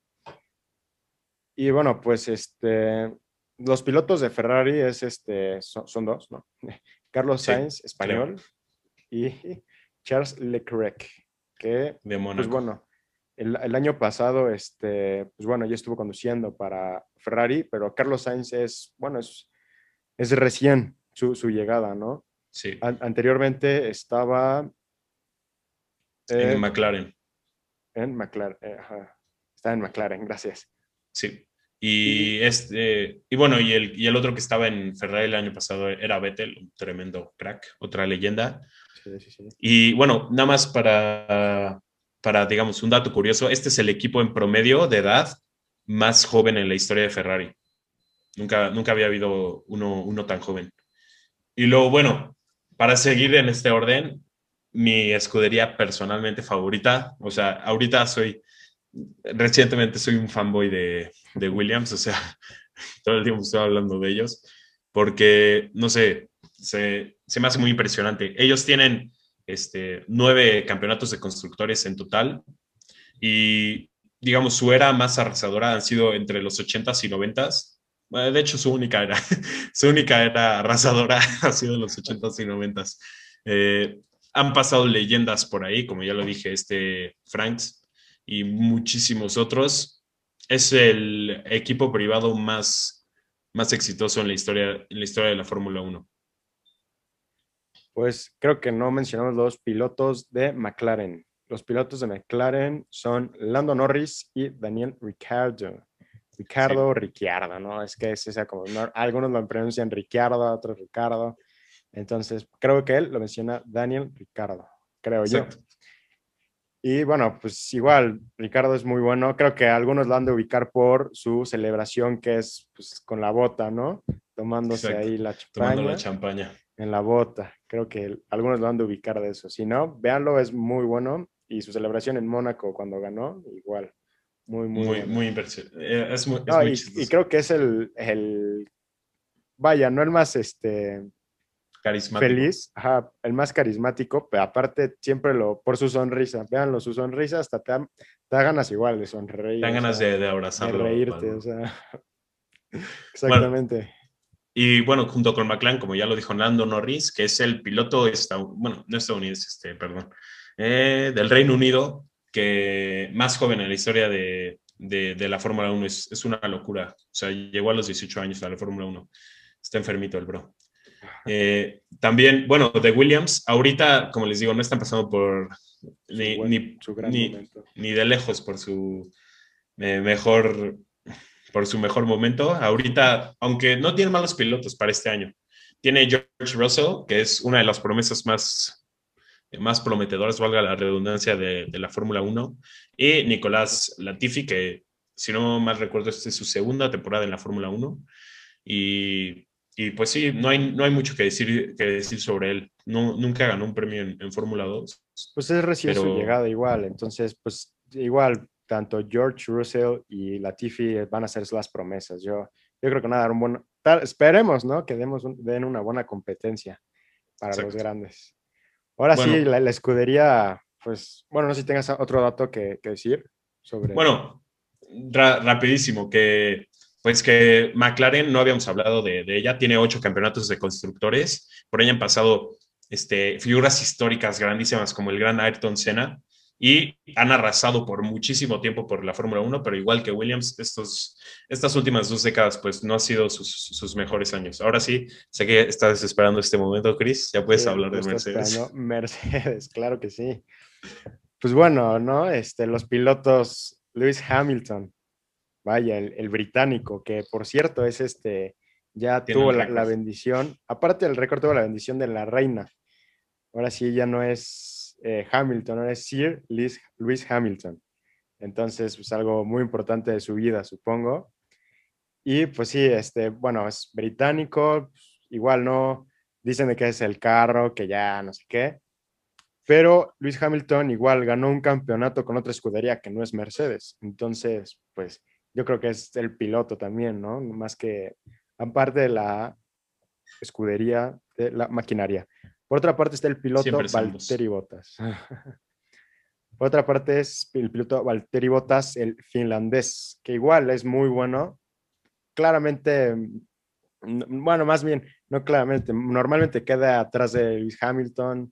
Y bueno, pues este, los pilotos de Ferrari es este, son, dos, ¿no? Carlos Sainz, español, y Charles Leclerc, que, de pues bueno, el, el, año pasado, este, pues bueno, ya estuvo conduciendo para Ferrari, pero Carlos Sainz es, bueno, es, es recién su, su llegada, ¿no? Sí. anteriormente estaba... en McLaren. En McLaren, eh, Está en McLaren, gracias. Sí. Y, este, y bueno, y el, y el otro que estaba en Ferrari el año pasado era Vettel, un tremendo crack, otra leyenda. Sí, sí, sí. Y bueno, nada más para, para, digamos, un dato curioso, este es el equipo en promedio de edad más joven en la historia de Ferrari. Nunca, nunca había habido uno, uno tan joven. Y luego, bueno, para seguir en este orden, mi escudería personalmente favorita, o sea, ahorita soy, recientemente soy un fanboy de, de Williams, o sea, todo el tiempo estoy hablando de ellos, porque, no sé, se, se me hace muy impresionante. Ellos tienen este, nueve campeonatos de constructores en total y, digamos, su era más arrasadora han sido entre los 80s y 90s. De hecho, su única era, su única era arrasadora ha sido en los 80s y 90s. Eh, han pasado leyendas por ahí, como ya lo dije, este Franks y muchísimos otros es el equipo privado más, más exitoso en la historia, en la historia de la Fórmula 1. Pues creo que no mencionamos los pilotos de McLaren. Los pilotos de McLaren son Lando Norris y Daniel Ricciardo. Ricardo, Ricciardo, ¿no? Es que es esa como, algunos lo pronuncian Ricciardo, otros Ricardo. Entonces, creo que él lo menciona Daniel Ricardo, creo yo. Y bueno, pues igual, Ricardo es muy bueno. Creo que algunos lo han de ubicar por su celebración que es pues, con la bota, ¿no? Tomándose ahí la champaña. Tomando la champaña. En la bota. Creo que algunos lo han de ubicar de eso. Si no, véanlo, es muy bueno. Y su celebración en Mónaco cuando ganó, igual. Muy, muy, muy, muy eh, Es muy, y, creo que es el, el, vaya, no el más este carismático. Feliz, ajá, el más carismático, pero aparte siempre lo, por su sonrisa, véanlo, su sonrisa hasta te, da, ganas igual de sonreír. Te dan ganas de, abrazarlo. De reírte, o sea. Exactamente. y bueno, junto con McLaren, como ya lo dijo Nando Norris, que es el piloto, bueno, no estadounidense, este, perdón, eh, del Reino Unido, que más joven en la historia de, de, la Fórmula 1, es, es, una locura. O sea, llegó a los 18 años a la Fórmula 1. Está enfermito el bro. Eh, también, bueno, de Williams, ahorita, como les digo, no están pasando por ni, ni, de lejos por su eh, mejor por su mejor momento. Ahorita, aunque no tiene malos pilotos para este año, tiene George Russell, que es una de las promesas más, más prometedoras, valga la redundancia, de, de la Fórmula 1, y Nicolás Latifi, que si no mal recuerdo, esta es su segunda temporada en la Fórmula 1. Y y pues sí, no hay, no hay mucho que decir, que decir sobre él. No, nunca ganó un premio en, Fórmula 2. Pues es recién su llegada igual, entonces pues igual tanto George Russell y Latifi van a ser las promesas. Yo, yo creo que nada, un buen, esperemos, ¿no? Que demos den una buena competencia para los grandes. Ahora sí, la, escudería, pues, bueno, no sé si tengas otro dato que, que decir sobre... Bueno, rapidísimo, que pues que McLaren, no habíamos hablado de, ella, tiene ocho campeonatos de constructores, por ella han pasado este, figuras históricas grandísimas como el gran Ayrton Senna y han arrasado por muchísimo tiempo por la Fórmula 1, pero igual que Williams, estos, estas últimas dos décadas pues no han sido sus, mejores años. Ahora sí, sé que estás esperando este momento, Chris, ya puedes hablar de Mercedes. Mercedes, claro que sí. Pues bueno, ¿no? Este, los pilotos, Lewis Hamilton, vaya, el, británico, que por cierto es este, ya tuvo la, bendición, aparte del récord tuvo la bendición de la reina. Ahora sí, ya no es eh, Hamilton, ahora es Sir Lewis Hamilton. Entonces, pues algo muy importante de su vida, supongo. Y pues sí, este, bueno, es británico, igual no, dicen de que es el carro, que ya no sé qué. Pero Lewis Hamilton igual ganó un campeonato con otra escudería que no es Mercedes. Entonces, pues yo creo que es el piloto también, ¿no? Más que, aparte de la escudería, de la maquinaria. Por otra parte está el piloto Valtteri Bottas. Por otra parte es el piloto Valtteri Bottas, el finlandés, que igual es muy bueno. Claramente, bueno, más bien, no claramente, normalmente queda atrás de Lewis Hamilton,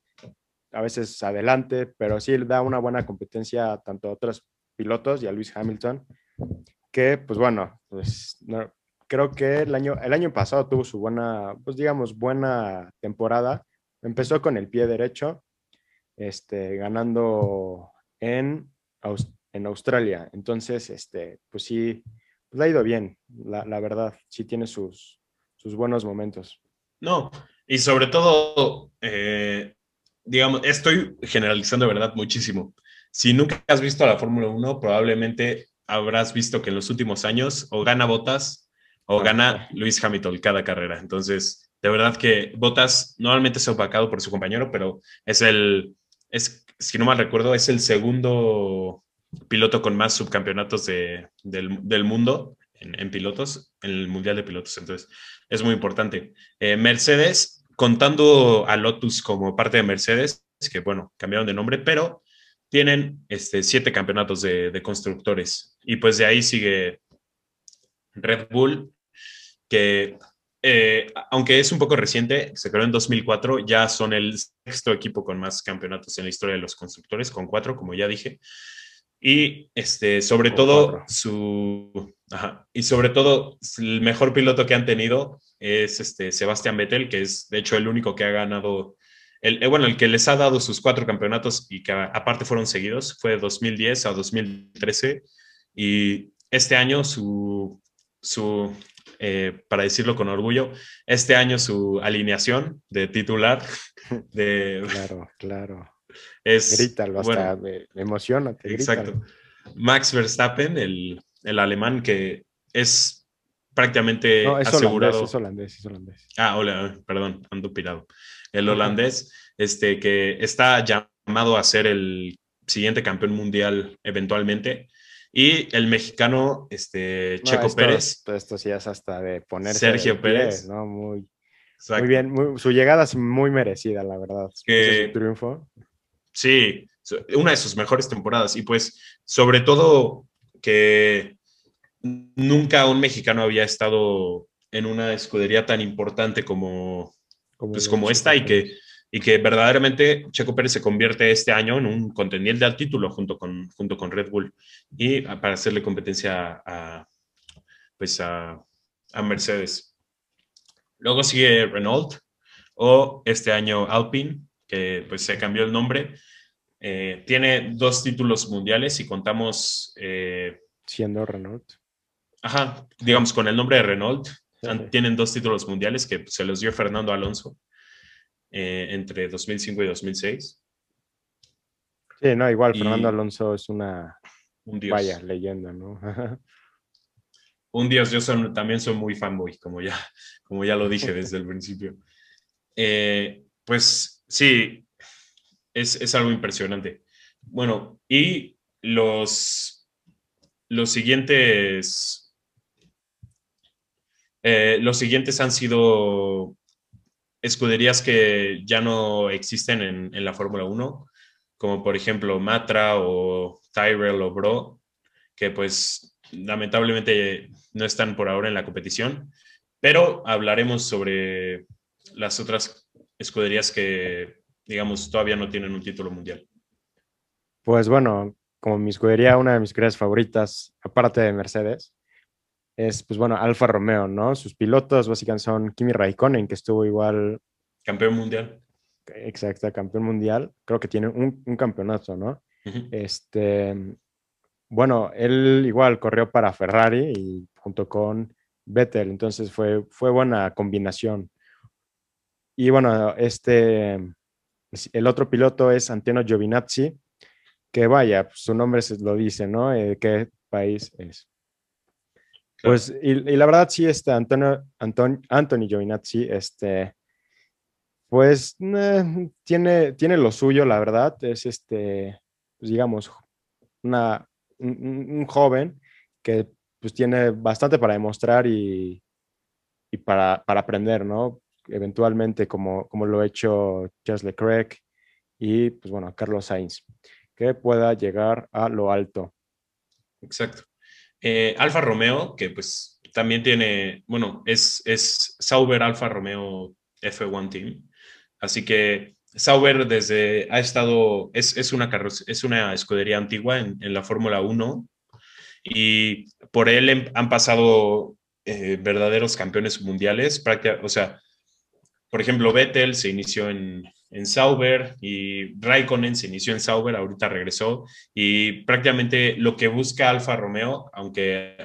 a veces adelante, pero sí da una buena competencia tanto a otros pilotos y a Lewis Hamilton, que pues bueno, pues creo que el año, el año pasado tuvo su buena, pues digamos, buena temporada. Empezó con el pie derecho, este, ganando en, en Australia. Entonces, este, pues sí, pues le ha ido bien, la, la verdad, sí tiene sus, sus buenos momentos. No, y sobre todo, eh, digamos, estoy generalizando de verdad muchísimo. Si nunca has visto la Fórmula 1, probablemente habrás visto que en los últimos años o gana Botas o gana Luis Hamilton cada carrera. Entonces, de verdad que Botas normalmente es opacado por su compañero, pero es el, es, si no mal recuerdo, es el segundo piloto con más subcampeonatos de, del, del, mundo en, en, pilotos, en el Mundial de Pilotos. Entonces, es muy importante. Eh, Mercedes, contando a Lotus como parte de Mercedes, que bueno, cambiaron de nombre, pero tienen este, siete campeonatos de, de constructores. Y pues de ahí sigue Red Bull, que eh, aunque es un poco reciente, se creó en 2004, ya son el sexto equipo con más campeonatos en la historia de los constructores, con cuatro, como ya dije. Y este, sobre todo su, y sobre todo el mejor piloto que han tenido es este Sebastián Vettel, que es de hecho el único que ha ganado, el, eh, bueno, el que les ha dado sus cuatro campeonatos y que aparte fueron seguidos, fue de 2010 a 2013 y este año su, su eh, para decirlo con orgullo, este año su alineación de titular de... Claro, claro. Es, grítalo, hasta me, emociona. Exacto. Max Verstappen, el, el, alemán que es prácticamente no, es asegurado. Holandés, es holandés, es holandés. Ah, hola, perdón, ando pirado. El holandés, este, que está llamado a ser el siguiente campeón mundial eventualmente y el mexicano este, Checo Pérez. Esto sí es hasta de ponerse. Sergio Pérez. ¿no? Muy, muy bien, su llegada es muy merecida, la verdad. Que, triunfo. Sí, una de sus mejores temporadas. Y pues, sobre todo, que nunca un mexicano había estado en una escudería tan importante como, como, pues, como esta y que y que verdaderamente Checo Pérez se convierte este año en un contendiente al título junto con, junto con Red Bull y para hacerle competencia a, pues a, a Mercedes. Luego sigue Renault o este año Alpine, que pues se cambió el nombre. Eh, tiene dos títulos mundiales y contamos... Eh, Siendo Renault. Ajá, digamos con el nombre de Renault. Tienen dos títulos mundiales que se los dio Fernando Alonso. Eh, entre 2005 y 2006. Sí, no, igual Fernando Alonso es una un dios. vaya leyenda, ¿no? un dios, yo también soy muy fanboy, como ya, como ya lo dije desde el principio. Eh, pues sí, es, es, algo impresionante. Bueno, y los, los siguientes, eh, los siguientes han sido escuderías que ya no existen en, la Fórmula 1, como por ejemplo Matra o Tyrell o Bro, que pues lamentablemente no están por ahora en la competición, pero hablaremos sobre las otras escuderías que, digamos, todavía no tienen un título mundial. Pues bueno, como mi escudería, una de mis escuderías favoritas, aparte de Mercedes, es, pues bueno, Alfa Romeo, ¿no? Sus pilotos básicamente son Kimi Raikkonen, que estuvo igual... Campeón mundial. Exacto, campeón mundial. Creo que tiene un, un campeonato, ¿no? Este, bueno, él igual corrió para Ferrari y junto con Vettel, entonces fue, fue buena combinación. Y bueno, este, el otro piloto es Antonio Giovinazzi, que vaya, su nombre se lo dice, ¿no? Eh, ¿Qué país es? Pues, y, la verdad sí, este Antonio, Anton, Anthony Giovinazzi, este, pues eh, tiene, tiene lo suyo, la verdad, es este, pues, digamos, una, un, joven que pues tiene bastante para demostrar y, y para, para, aprender, ¿no? Eventualmente, como, como lo ha hecho Charles Leclerc y, pues bueno, Carlos Sainz, que pueda llegar a lo alto. Exacto. Eh, Alfa Romeo, que pues también tiene, bueno, es, es Sauber Alfa Romeo F1 Team. Así que Sauber desde ha estado, es, es una, es una escudería antigua en, en la Fórmula 1 y por él han pasado eh, verdaderos campeones mundiales. O sea, por ejemplo, Vettel se inició en, en Sauber y Raikkonen se inició en Sauber, ahorita regresó y prácticamente lo que busca Alfa Romeo, aunque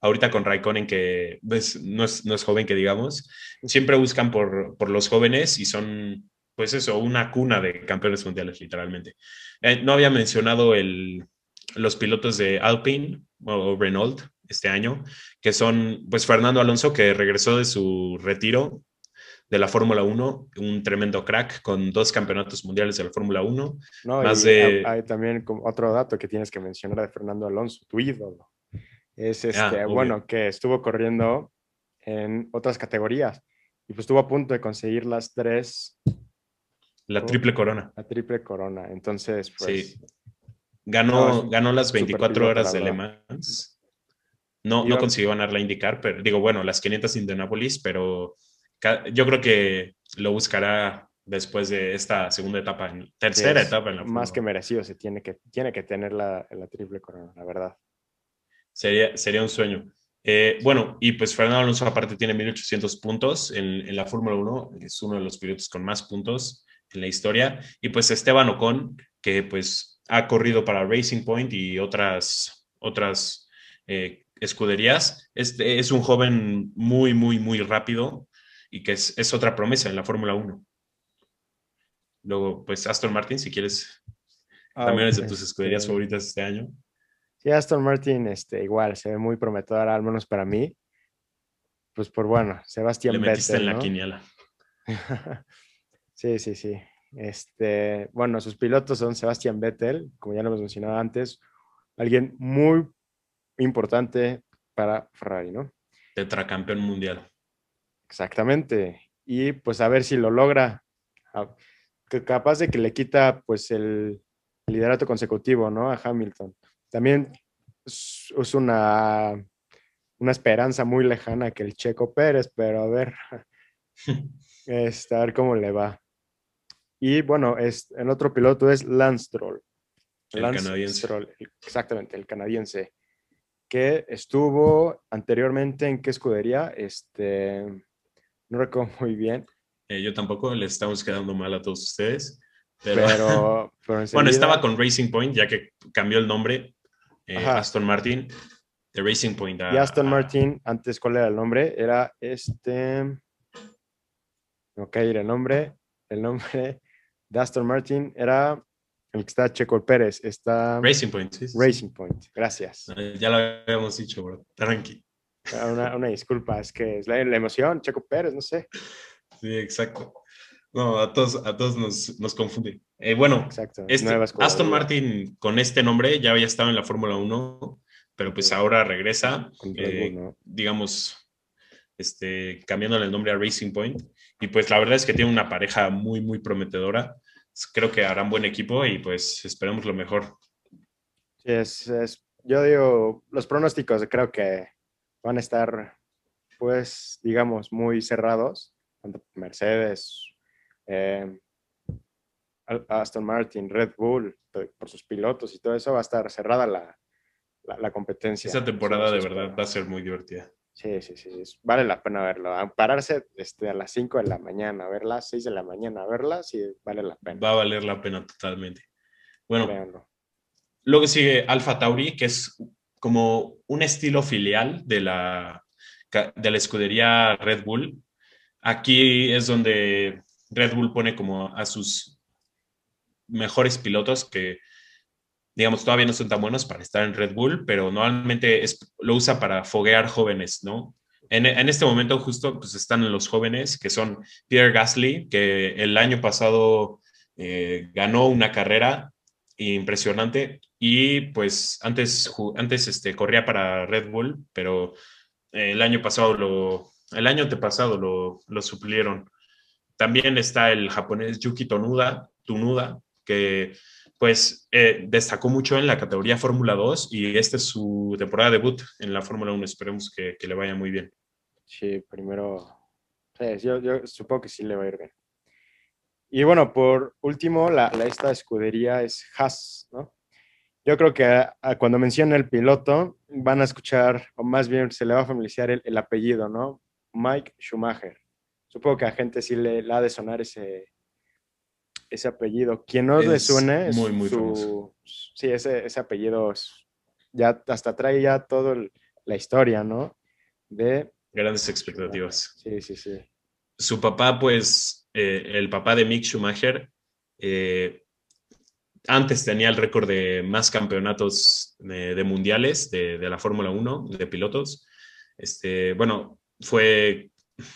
ahorita con Raikkonen que pues, no, es, no, es, joven que digamos, siempre buscan por, por, los jóvenes y son pues eso, una cuna de campeones mundiales literalmente. Eh, no había mencionado el, los pilotos de Alpine o Renault este año, que son pues Fernando Alonso que regresó de su retiro de la Fórmula 1, un tremendo crack con dos campeonatos mundiales de la Fórmula 1. No, más de... hay también otro dato que tienes que mencionar de Fernando Alonso, tu ídolo. Es este, ah, bueno, que estuvo corriendo en otras categorías y pues estuvo a punto de conseguir las tres. La triple corona. La triple corona. Entonces, pues. Sí. Ganó, ganó las 24 horas de Le Mans. No, no consiguió ganar la indicar, pero digo, bueno, las 500 Indianapolis, pero yo creo que lo buscará después de esta segunda etapa, tercera etapa en la Más que merecido, se tiene que, tiene que tener la, la triple corona, la verdad. Sería, sería un sueño. Eh, bueno, y pues Fernando Alonso aparte tiene 1800 puntos en, en la Fórmula 1, es uno de los pilotos con más puntos en la historia. Y pues Esteban Ocon, que pues ha corrido para Racing Point y otras, otras eh, escuderías, es, es un joven muy, muy, muy rápido, y que es, es otra promesa en la Fórmula 1. Luego, pues Aston Martin, si quieres, ah, también es de tus escuderías favoritas este año. Sí, Aston Martin, este, igual, se ve muy prometedora, al menos para mí. Pues por bueno, Sebastián Le metiste en la quiniela. sí, sí, sí. Este, bueno, sus pilotos son Sebastián Vettel, como ya lo hemos mencionado antes, alguien muy importante para Ferrari, ¿no? Tetracampeón mundial. Exactamente. Y pues a ver si lo logra. Capaz de que le quita pues el liderato consecutivo, ¿no? A Hamilton. También es una, una esperanza muy lejana que el Checo Pérez, pero a ver, este, a ver cómo le va. Y bueno, es, el otro piloto es Lance Stroll. El canadiense. Stroll, exactamente, el canadiense, que estuvo anteriormente en qué escudería, este, no recuerdo muy bien. Eh, yo tampoco, le estamos quedando mal a todos ustedes. Pero, bueno, estaba con Racing Point, ya que cambió el nombre, eh, Aston Martin, de Racing Point. y Aston Martin, antes, ¿cuál era el nombre? Era este. Ok, era el nombre. El nombre de Aston Martin era el que está Checo Pérez. Está. Racing Point, sí. Racing Point, gracias. Ya lo habíamos dicho, bro. Tranqui. Una, una disculpa, es que es la, emoción, Checo Pérez, no sé. Sí, exacto. No, a todos, a todos nos, nos confunde. Eh, bueno, este, Aston Martin con este nombre ya había estado en la Fórmula 1, pero pues ahora regresa, eh, digamos, este, cambiándole el nombre a Racing Point. Y pues la verdad es que tiene una pareja muy, muy prometedora. Creo que harán buen equipo y pues esperemos lo mejor. Sí, es, es, yo digo, los pronósticos creo que van a estar, pues, digamos, muy cerrados, tanto Mercedes, eh, Aston Martin, Red Bull, por sus pilotos y todo eso, va a estar cerrada la, la, competencia. Esa temporada de verdad va a ser muy divertida. Sí, sí, sí, vale la pena verlo. Pararse este, a las 5 de la mañana, a verlas, 6 de la mañana, a verlas, sí, vale la pena. Va a valer la pena totalmente. Bueno, luego sigue Alfa Tauri, que es como un estilo filial de la, de la escudería Red Bull. Aquí es donde Red Bull pone como a sus mejores pilotos que, digamos, todavía no son tan buenos para estar en Red Bull, pero normalmente es, lo usa para foguear jóvenes, ¿no? En, este momento justo pues están los jóvenes que son Pierre Gasly, que el año pasado eh, ganó una carrera impresionante. Y pues antes, antes este, corría para Red Bull, pero el año pasado lo, el año antepasado lo, lo suplieron. También está el japonés Yuki Tonuda, Tunuda, que pues eh, destacó mucho en la categoría Fórmula 2 y esta es su temporada debut en la Fórmula 1. Esperemos que, le vaya muy bien. Sí, primero, yo, supongo que sí le va a ir bien. Y bueno, por último, la, esta escudería es Haas, ¿no? Yo creo que cuando menciona el piloto van a escuchar, o más bien se le va a familiarizar el, apellido, ¿no? Mike Schumacher. Supongo que a gente sí le, ha de sonar ese, ese apellido. Quien no le suene es muy, muy su, Sí, ese, ese apellido ya hasta trae ya toda la historia, ¿no? De... Grandes expectativas. Sí, sí, sí. Su papá, pues, eh, el papá de Mick Schumacher, eh, antes tenía el récord de más campeonatos de, mundiales de, la Fórmula 1 de pilotos. Este, bueno, fue,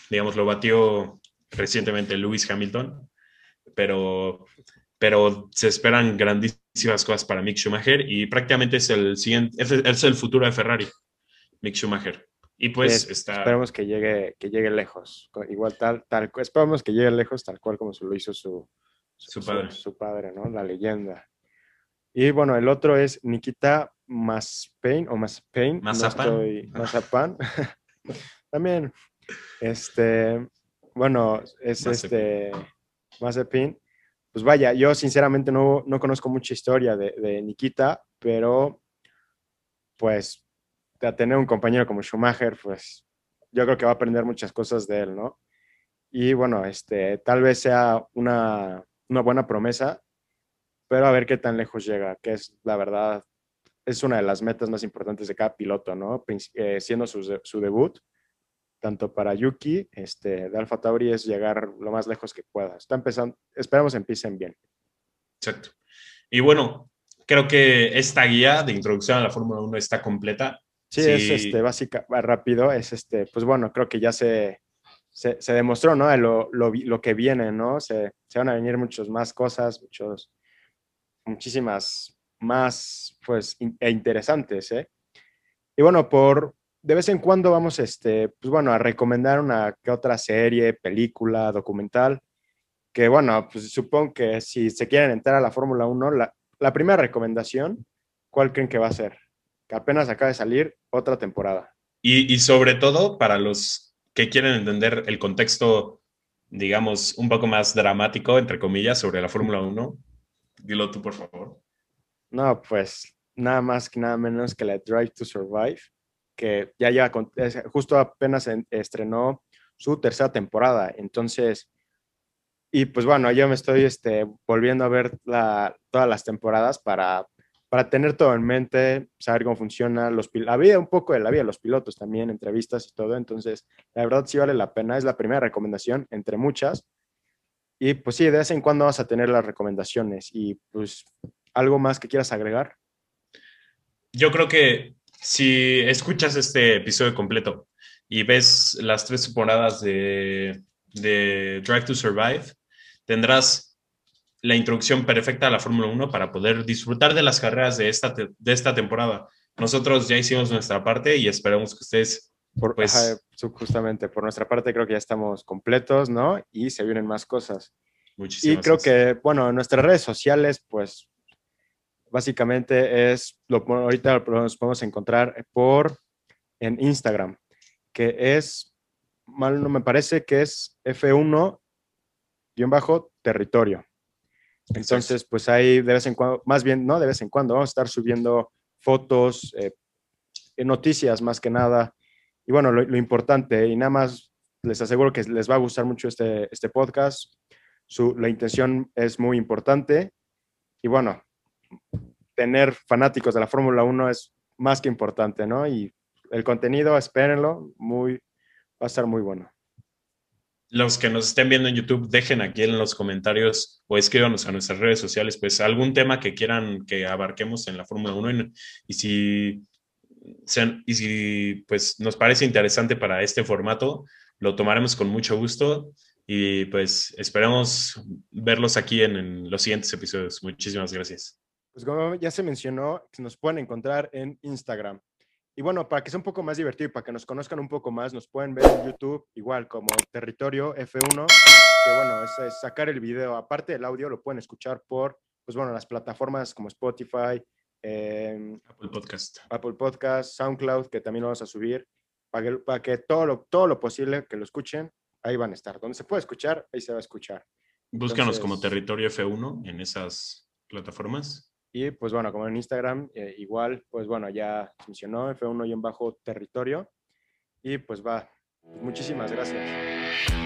digamos, lo batió recientemente Lewis Hamilton, pero, pero se esperan grandísimas cosas para Mick Schumacher y prácticamente es el siguiente, es, el futuro de Ferrari, Mick Schumacher. Y pues está... Esperemos que llegue, que llegue lejos, igual tal, tal, esperamos que llegue lejos tal cual como se lo hizo su, su, padre. Su, padre, ¿no? La leyenda. Y bueno, el otro es Nikita Maspain o Maspain. Mazapan. Mazapan. También, este, bueno, es este Mazepin. Pues vaya, yo sinceramente no, no conozco mucha historia de, de, Nikita, pero pues a tener un compañero como Schumacher, pues yo creo que va a aprender muchas cosas de él, ¿no? Y bueno, este, tal vez sea una, una buena promesa, pero a ver qué tan lejos llega, que es la verdad, es una de las metas más importantes de cada piloto, ¿no? Eh, siendo su, su, debut, tanto para Yuki este, de Alfa Tauri es llegar lo más lejos que pueda. Está empezando, esperamos empiecen bien. Exacto. Y bueno, creo que esta guía de introducción a la Fórmula 1 está completa. Sí, es este, básica, rápido, es este, pues bueno, creo que ya se, se, demostró, ¿no? Lo, lo, lo, que viene, ¿no? Se, se, van a venir muchas más cosas, muchos, muchísimas más, pues, e interesantes, ¿eh? Y bueno, por, de vez en cuando vamos, este, pues bueno, a recomendar una que otra serie, película, documental, que bueno, pues supongo que si se quieren entrar a la Fórmula 1, la, la primera recomendación, ¿cuál creen que va a ser? Que apenas acaba de salir otra temporada. Y, y sobre todo para los que quieren entender el contexto, digamos, un poco más dramático, entre comillas, sobre la Fórmula 1, dilo tú, por favor. No, pues nada más que nada menos que la Drive to Survive que ya lleva, justo apenas estrenó su tercera temporada. Entonces, y pues bueno, yo me estoy este, volviendo a ver todas las temporadas para, para tener todo en mente, saber cómo funciona los la vida, un poco de la vida de los pilotos también, entrevistas y todo. Entonces, la verdad sí vale la pena. Es la primera recomendación entre muchas. Y pues sí, de vez en cuando vas a tener las recomendaciones. Y pues, ¿algo más que quieras agregar? Yo creo que si escuchas este episodio completo y ves las tres temporadas de, Drive to Survive, tendrás la introducción perfecta a la Fórmula 1 para poder disfrutar de las carreras de esta, de esta temporada. Nosotros ya hicimos nuestra parte y esperamos que ustedes... Por, pues, justamente, por nuestra parte creo que ya estamos completos, ¿no? Y se vienen más cosas. Muchísimas y creo que, bueno, en nuestras redes sociales, pues básicamente es, lo, ahorita nos podemos encontrar por en Instagram, que es, mal no me parece que es F1 bajo territorio. Entonces, pues ahí de vez en cuando, más bien, no de vez en cuando, vamos a estar subiendo fotos, eh, noticias más que nada. Y bueno, lo, importante, y nada más les aseguro que les va a gustar mucho este, este podcast. Su, la intención es muy importante. Y bueno, tener fanáticos de la Fórmula 1 es más que importante, ¿no? Y el contenido, espérenlo, muy, va a estar muy bueno. Los que nos estén viendo en YouTube, dejen aquí en los comentarios o escríbanos a nuestras redes sociales, pues algún tema que quieran que abarquemos en la Fórmula 1 y, si, y si pues nos parece interesante para este formato, lo tomaremos con mucho gusto y pues esperamos verlos aquí en los siguientes episodios. Muchísimas gracias. Pues como ya se mencionó, nos pueden encontrar en Instagram. Y bueno, para que sea un poco más divertido y para que nos conozcan un poco más, nos pueden ver en YouTube igual como Territorio F1, que bueno, es, sacar el video. Aparte del audio, lo pueden escuchar por, pues bueno, las plataformas como Spotify, em, Apple Podcast. Apple Podcast, SoundCloud, que también lo vamos a subir, para que, para que todo, lo, todo lo posible que lo escuchen, ahí van a estar. Donde se puede escuchar, ahí se va a escuchar. Búscanos como Territorio F1 en esas plataformas. Y pues bueno, como en Instagram, eh, igual, pues bueno, ya funcionó F1 y en bajo territorio. Y pues va, muchísimas gracias.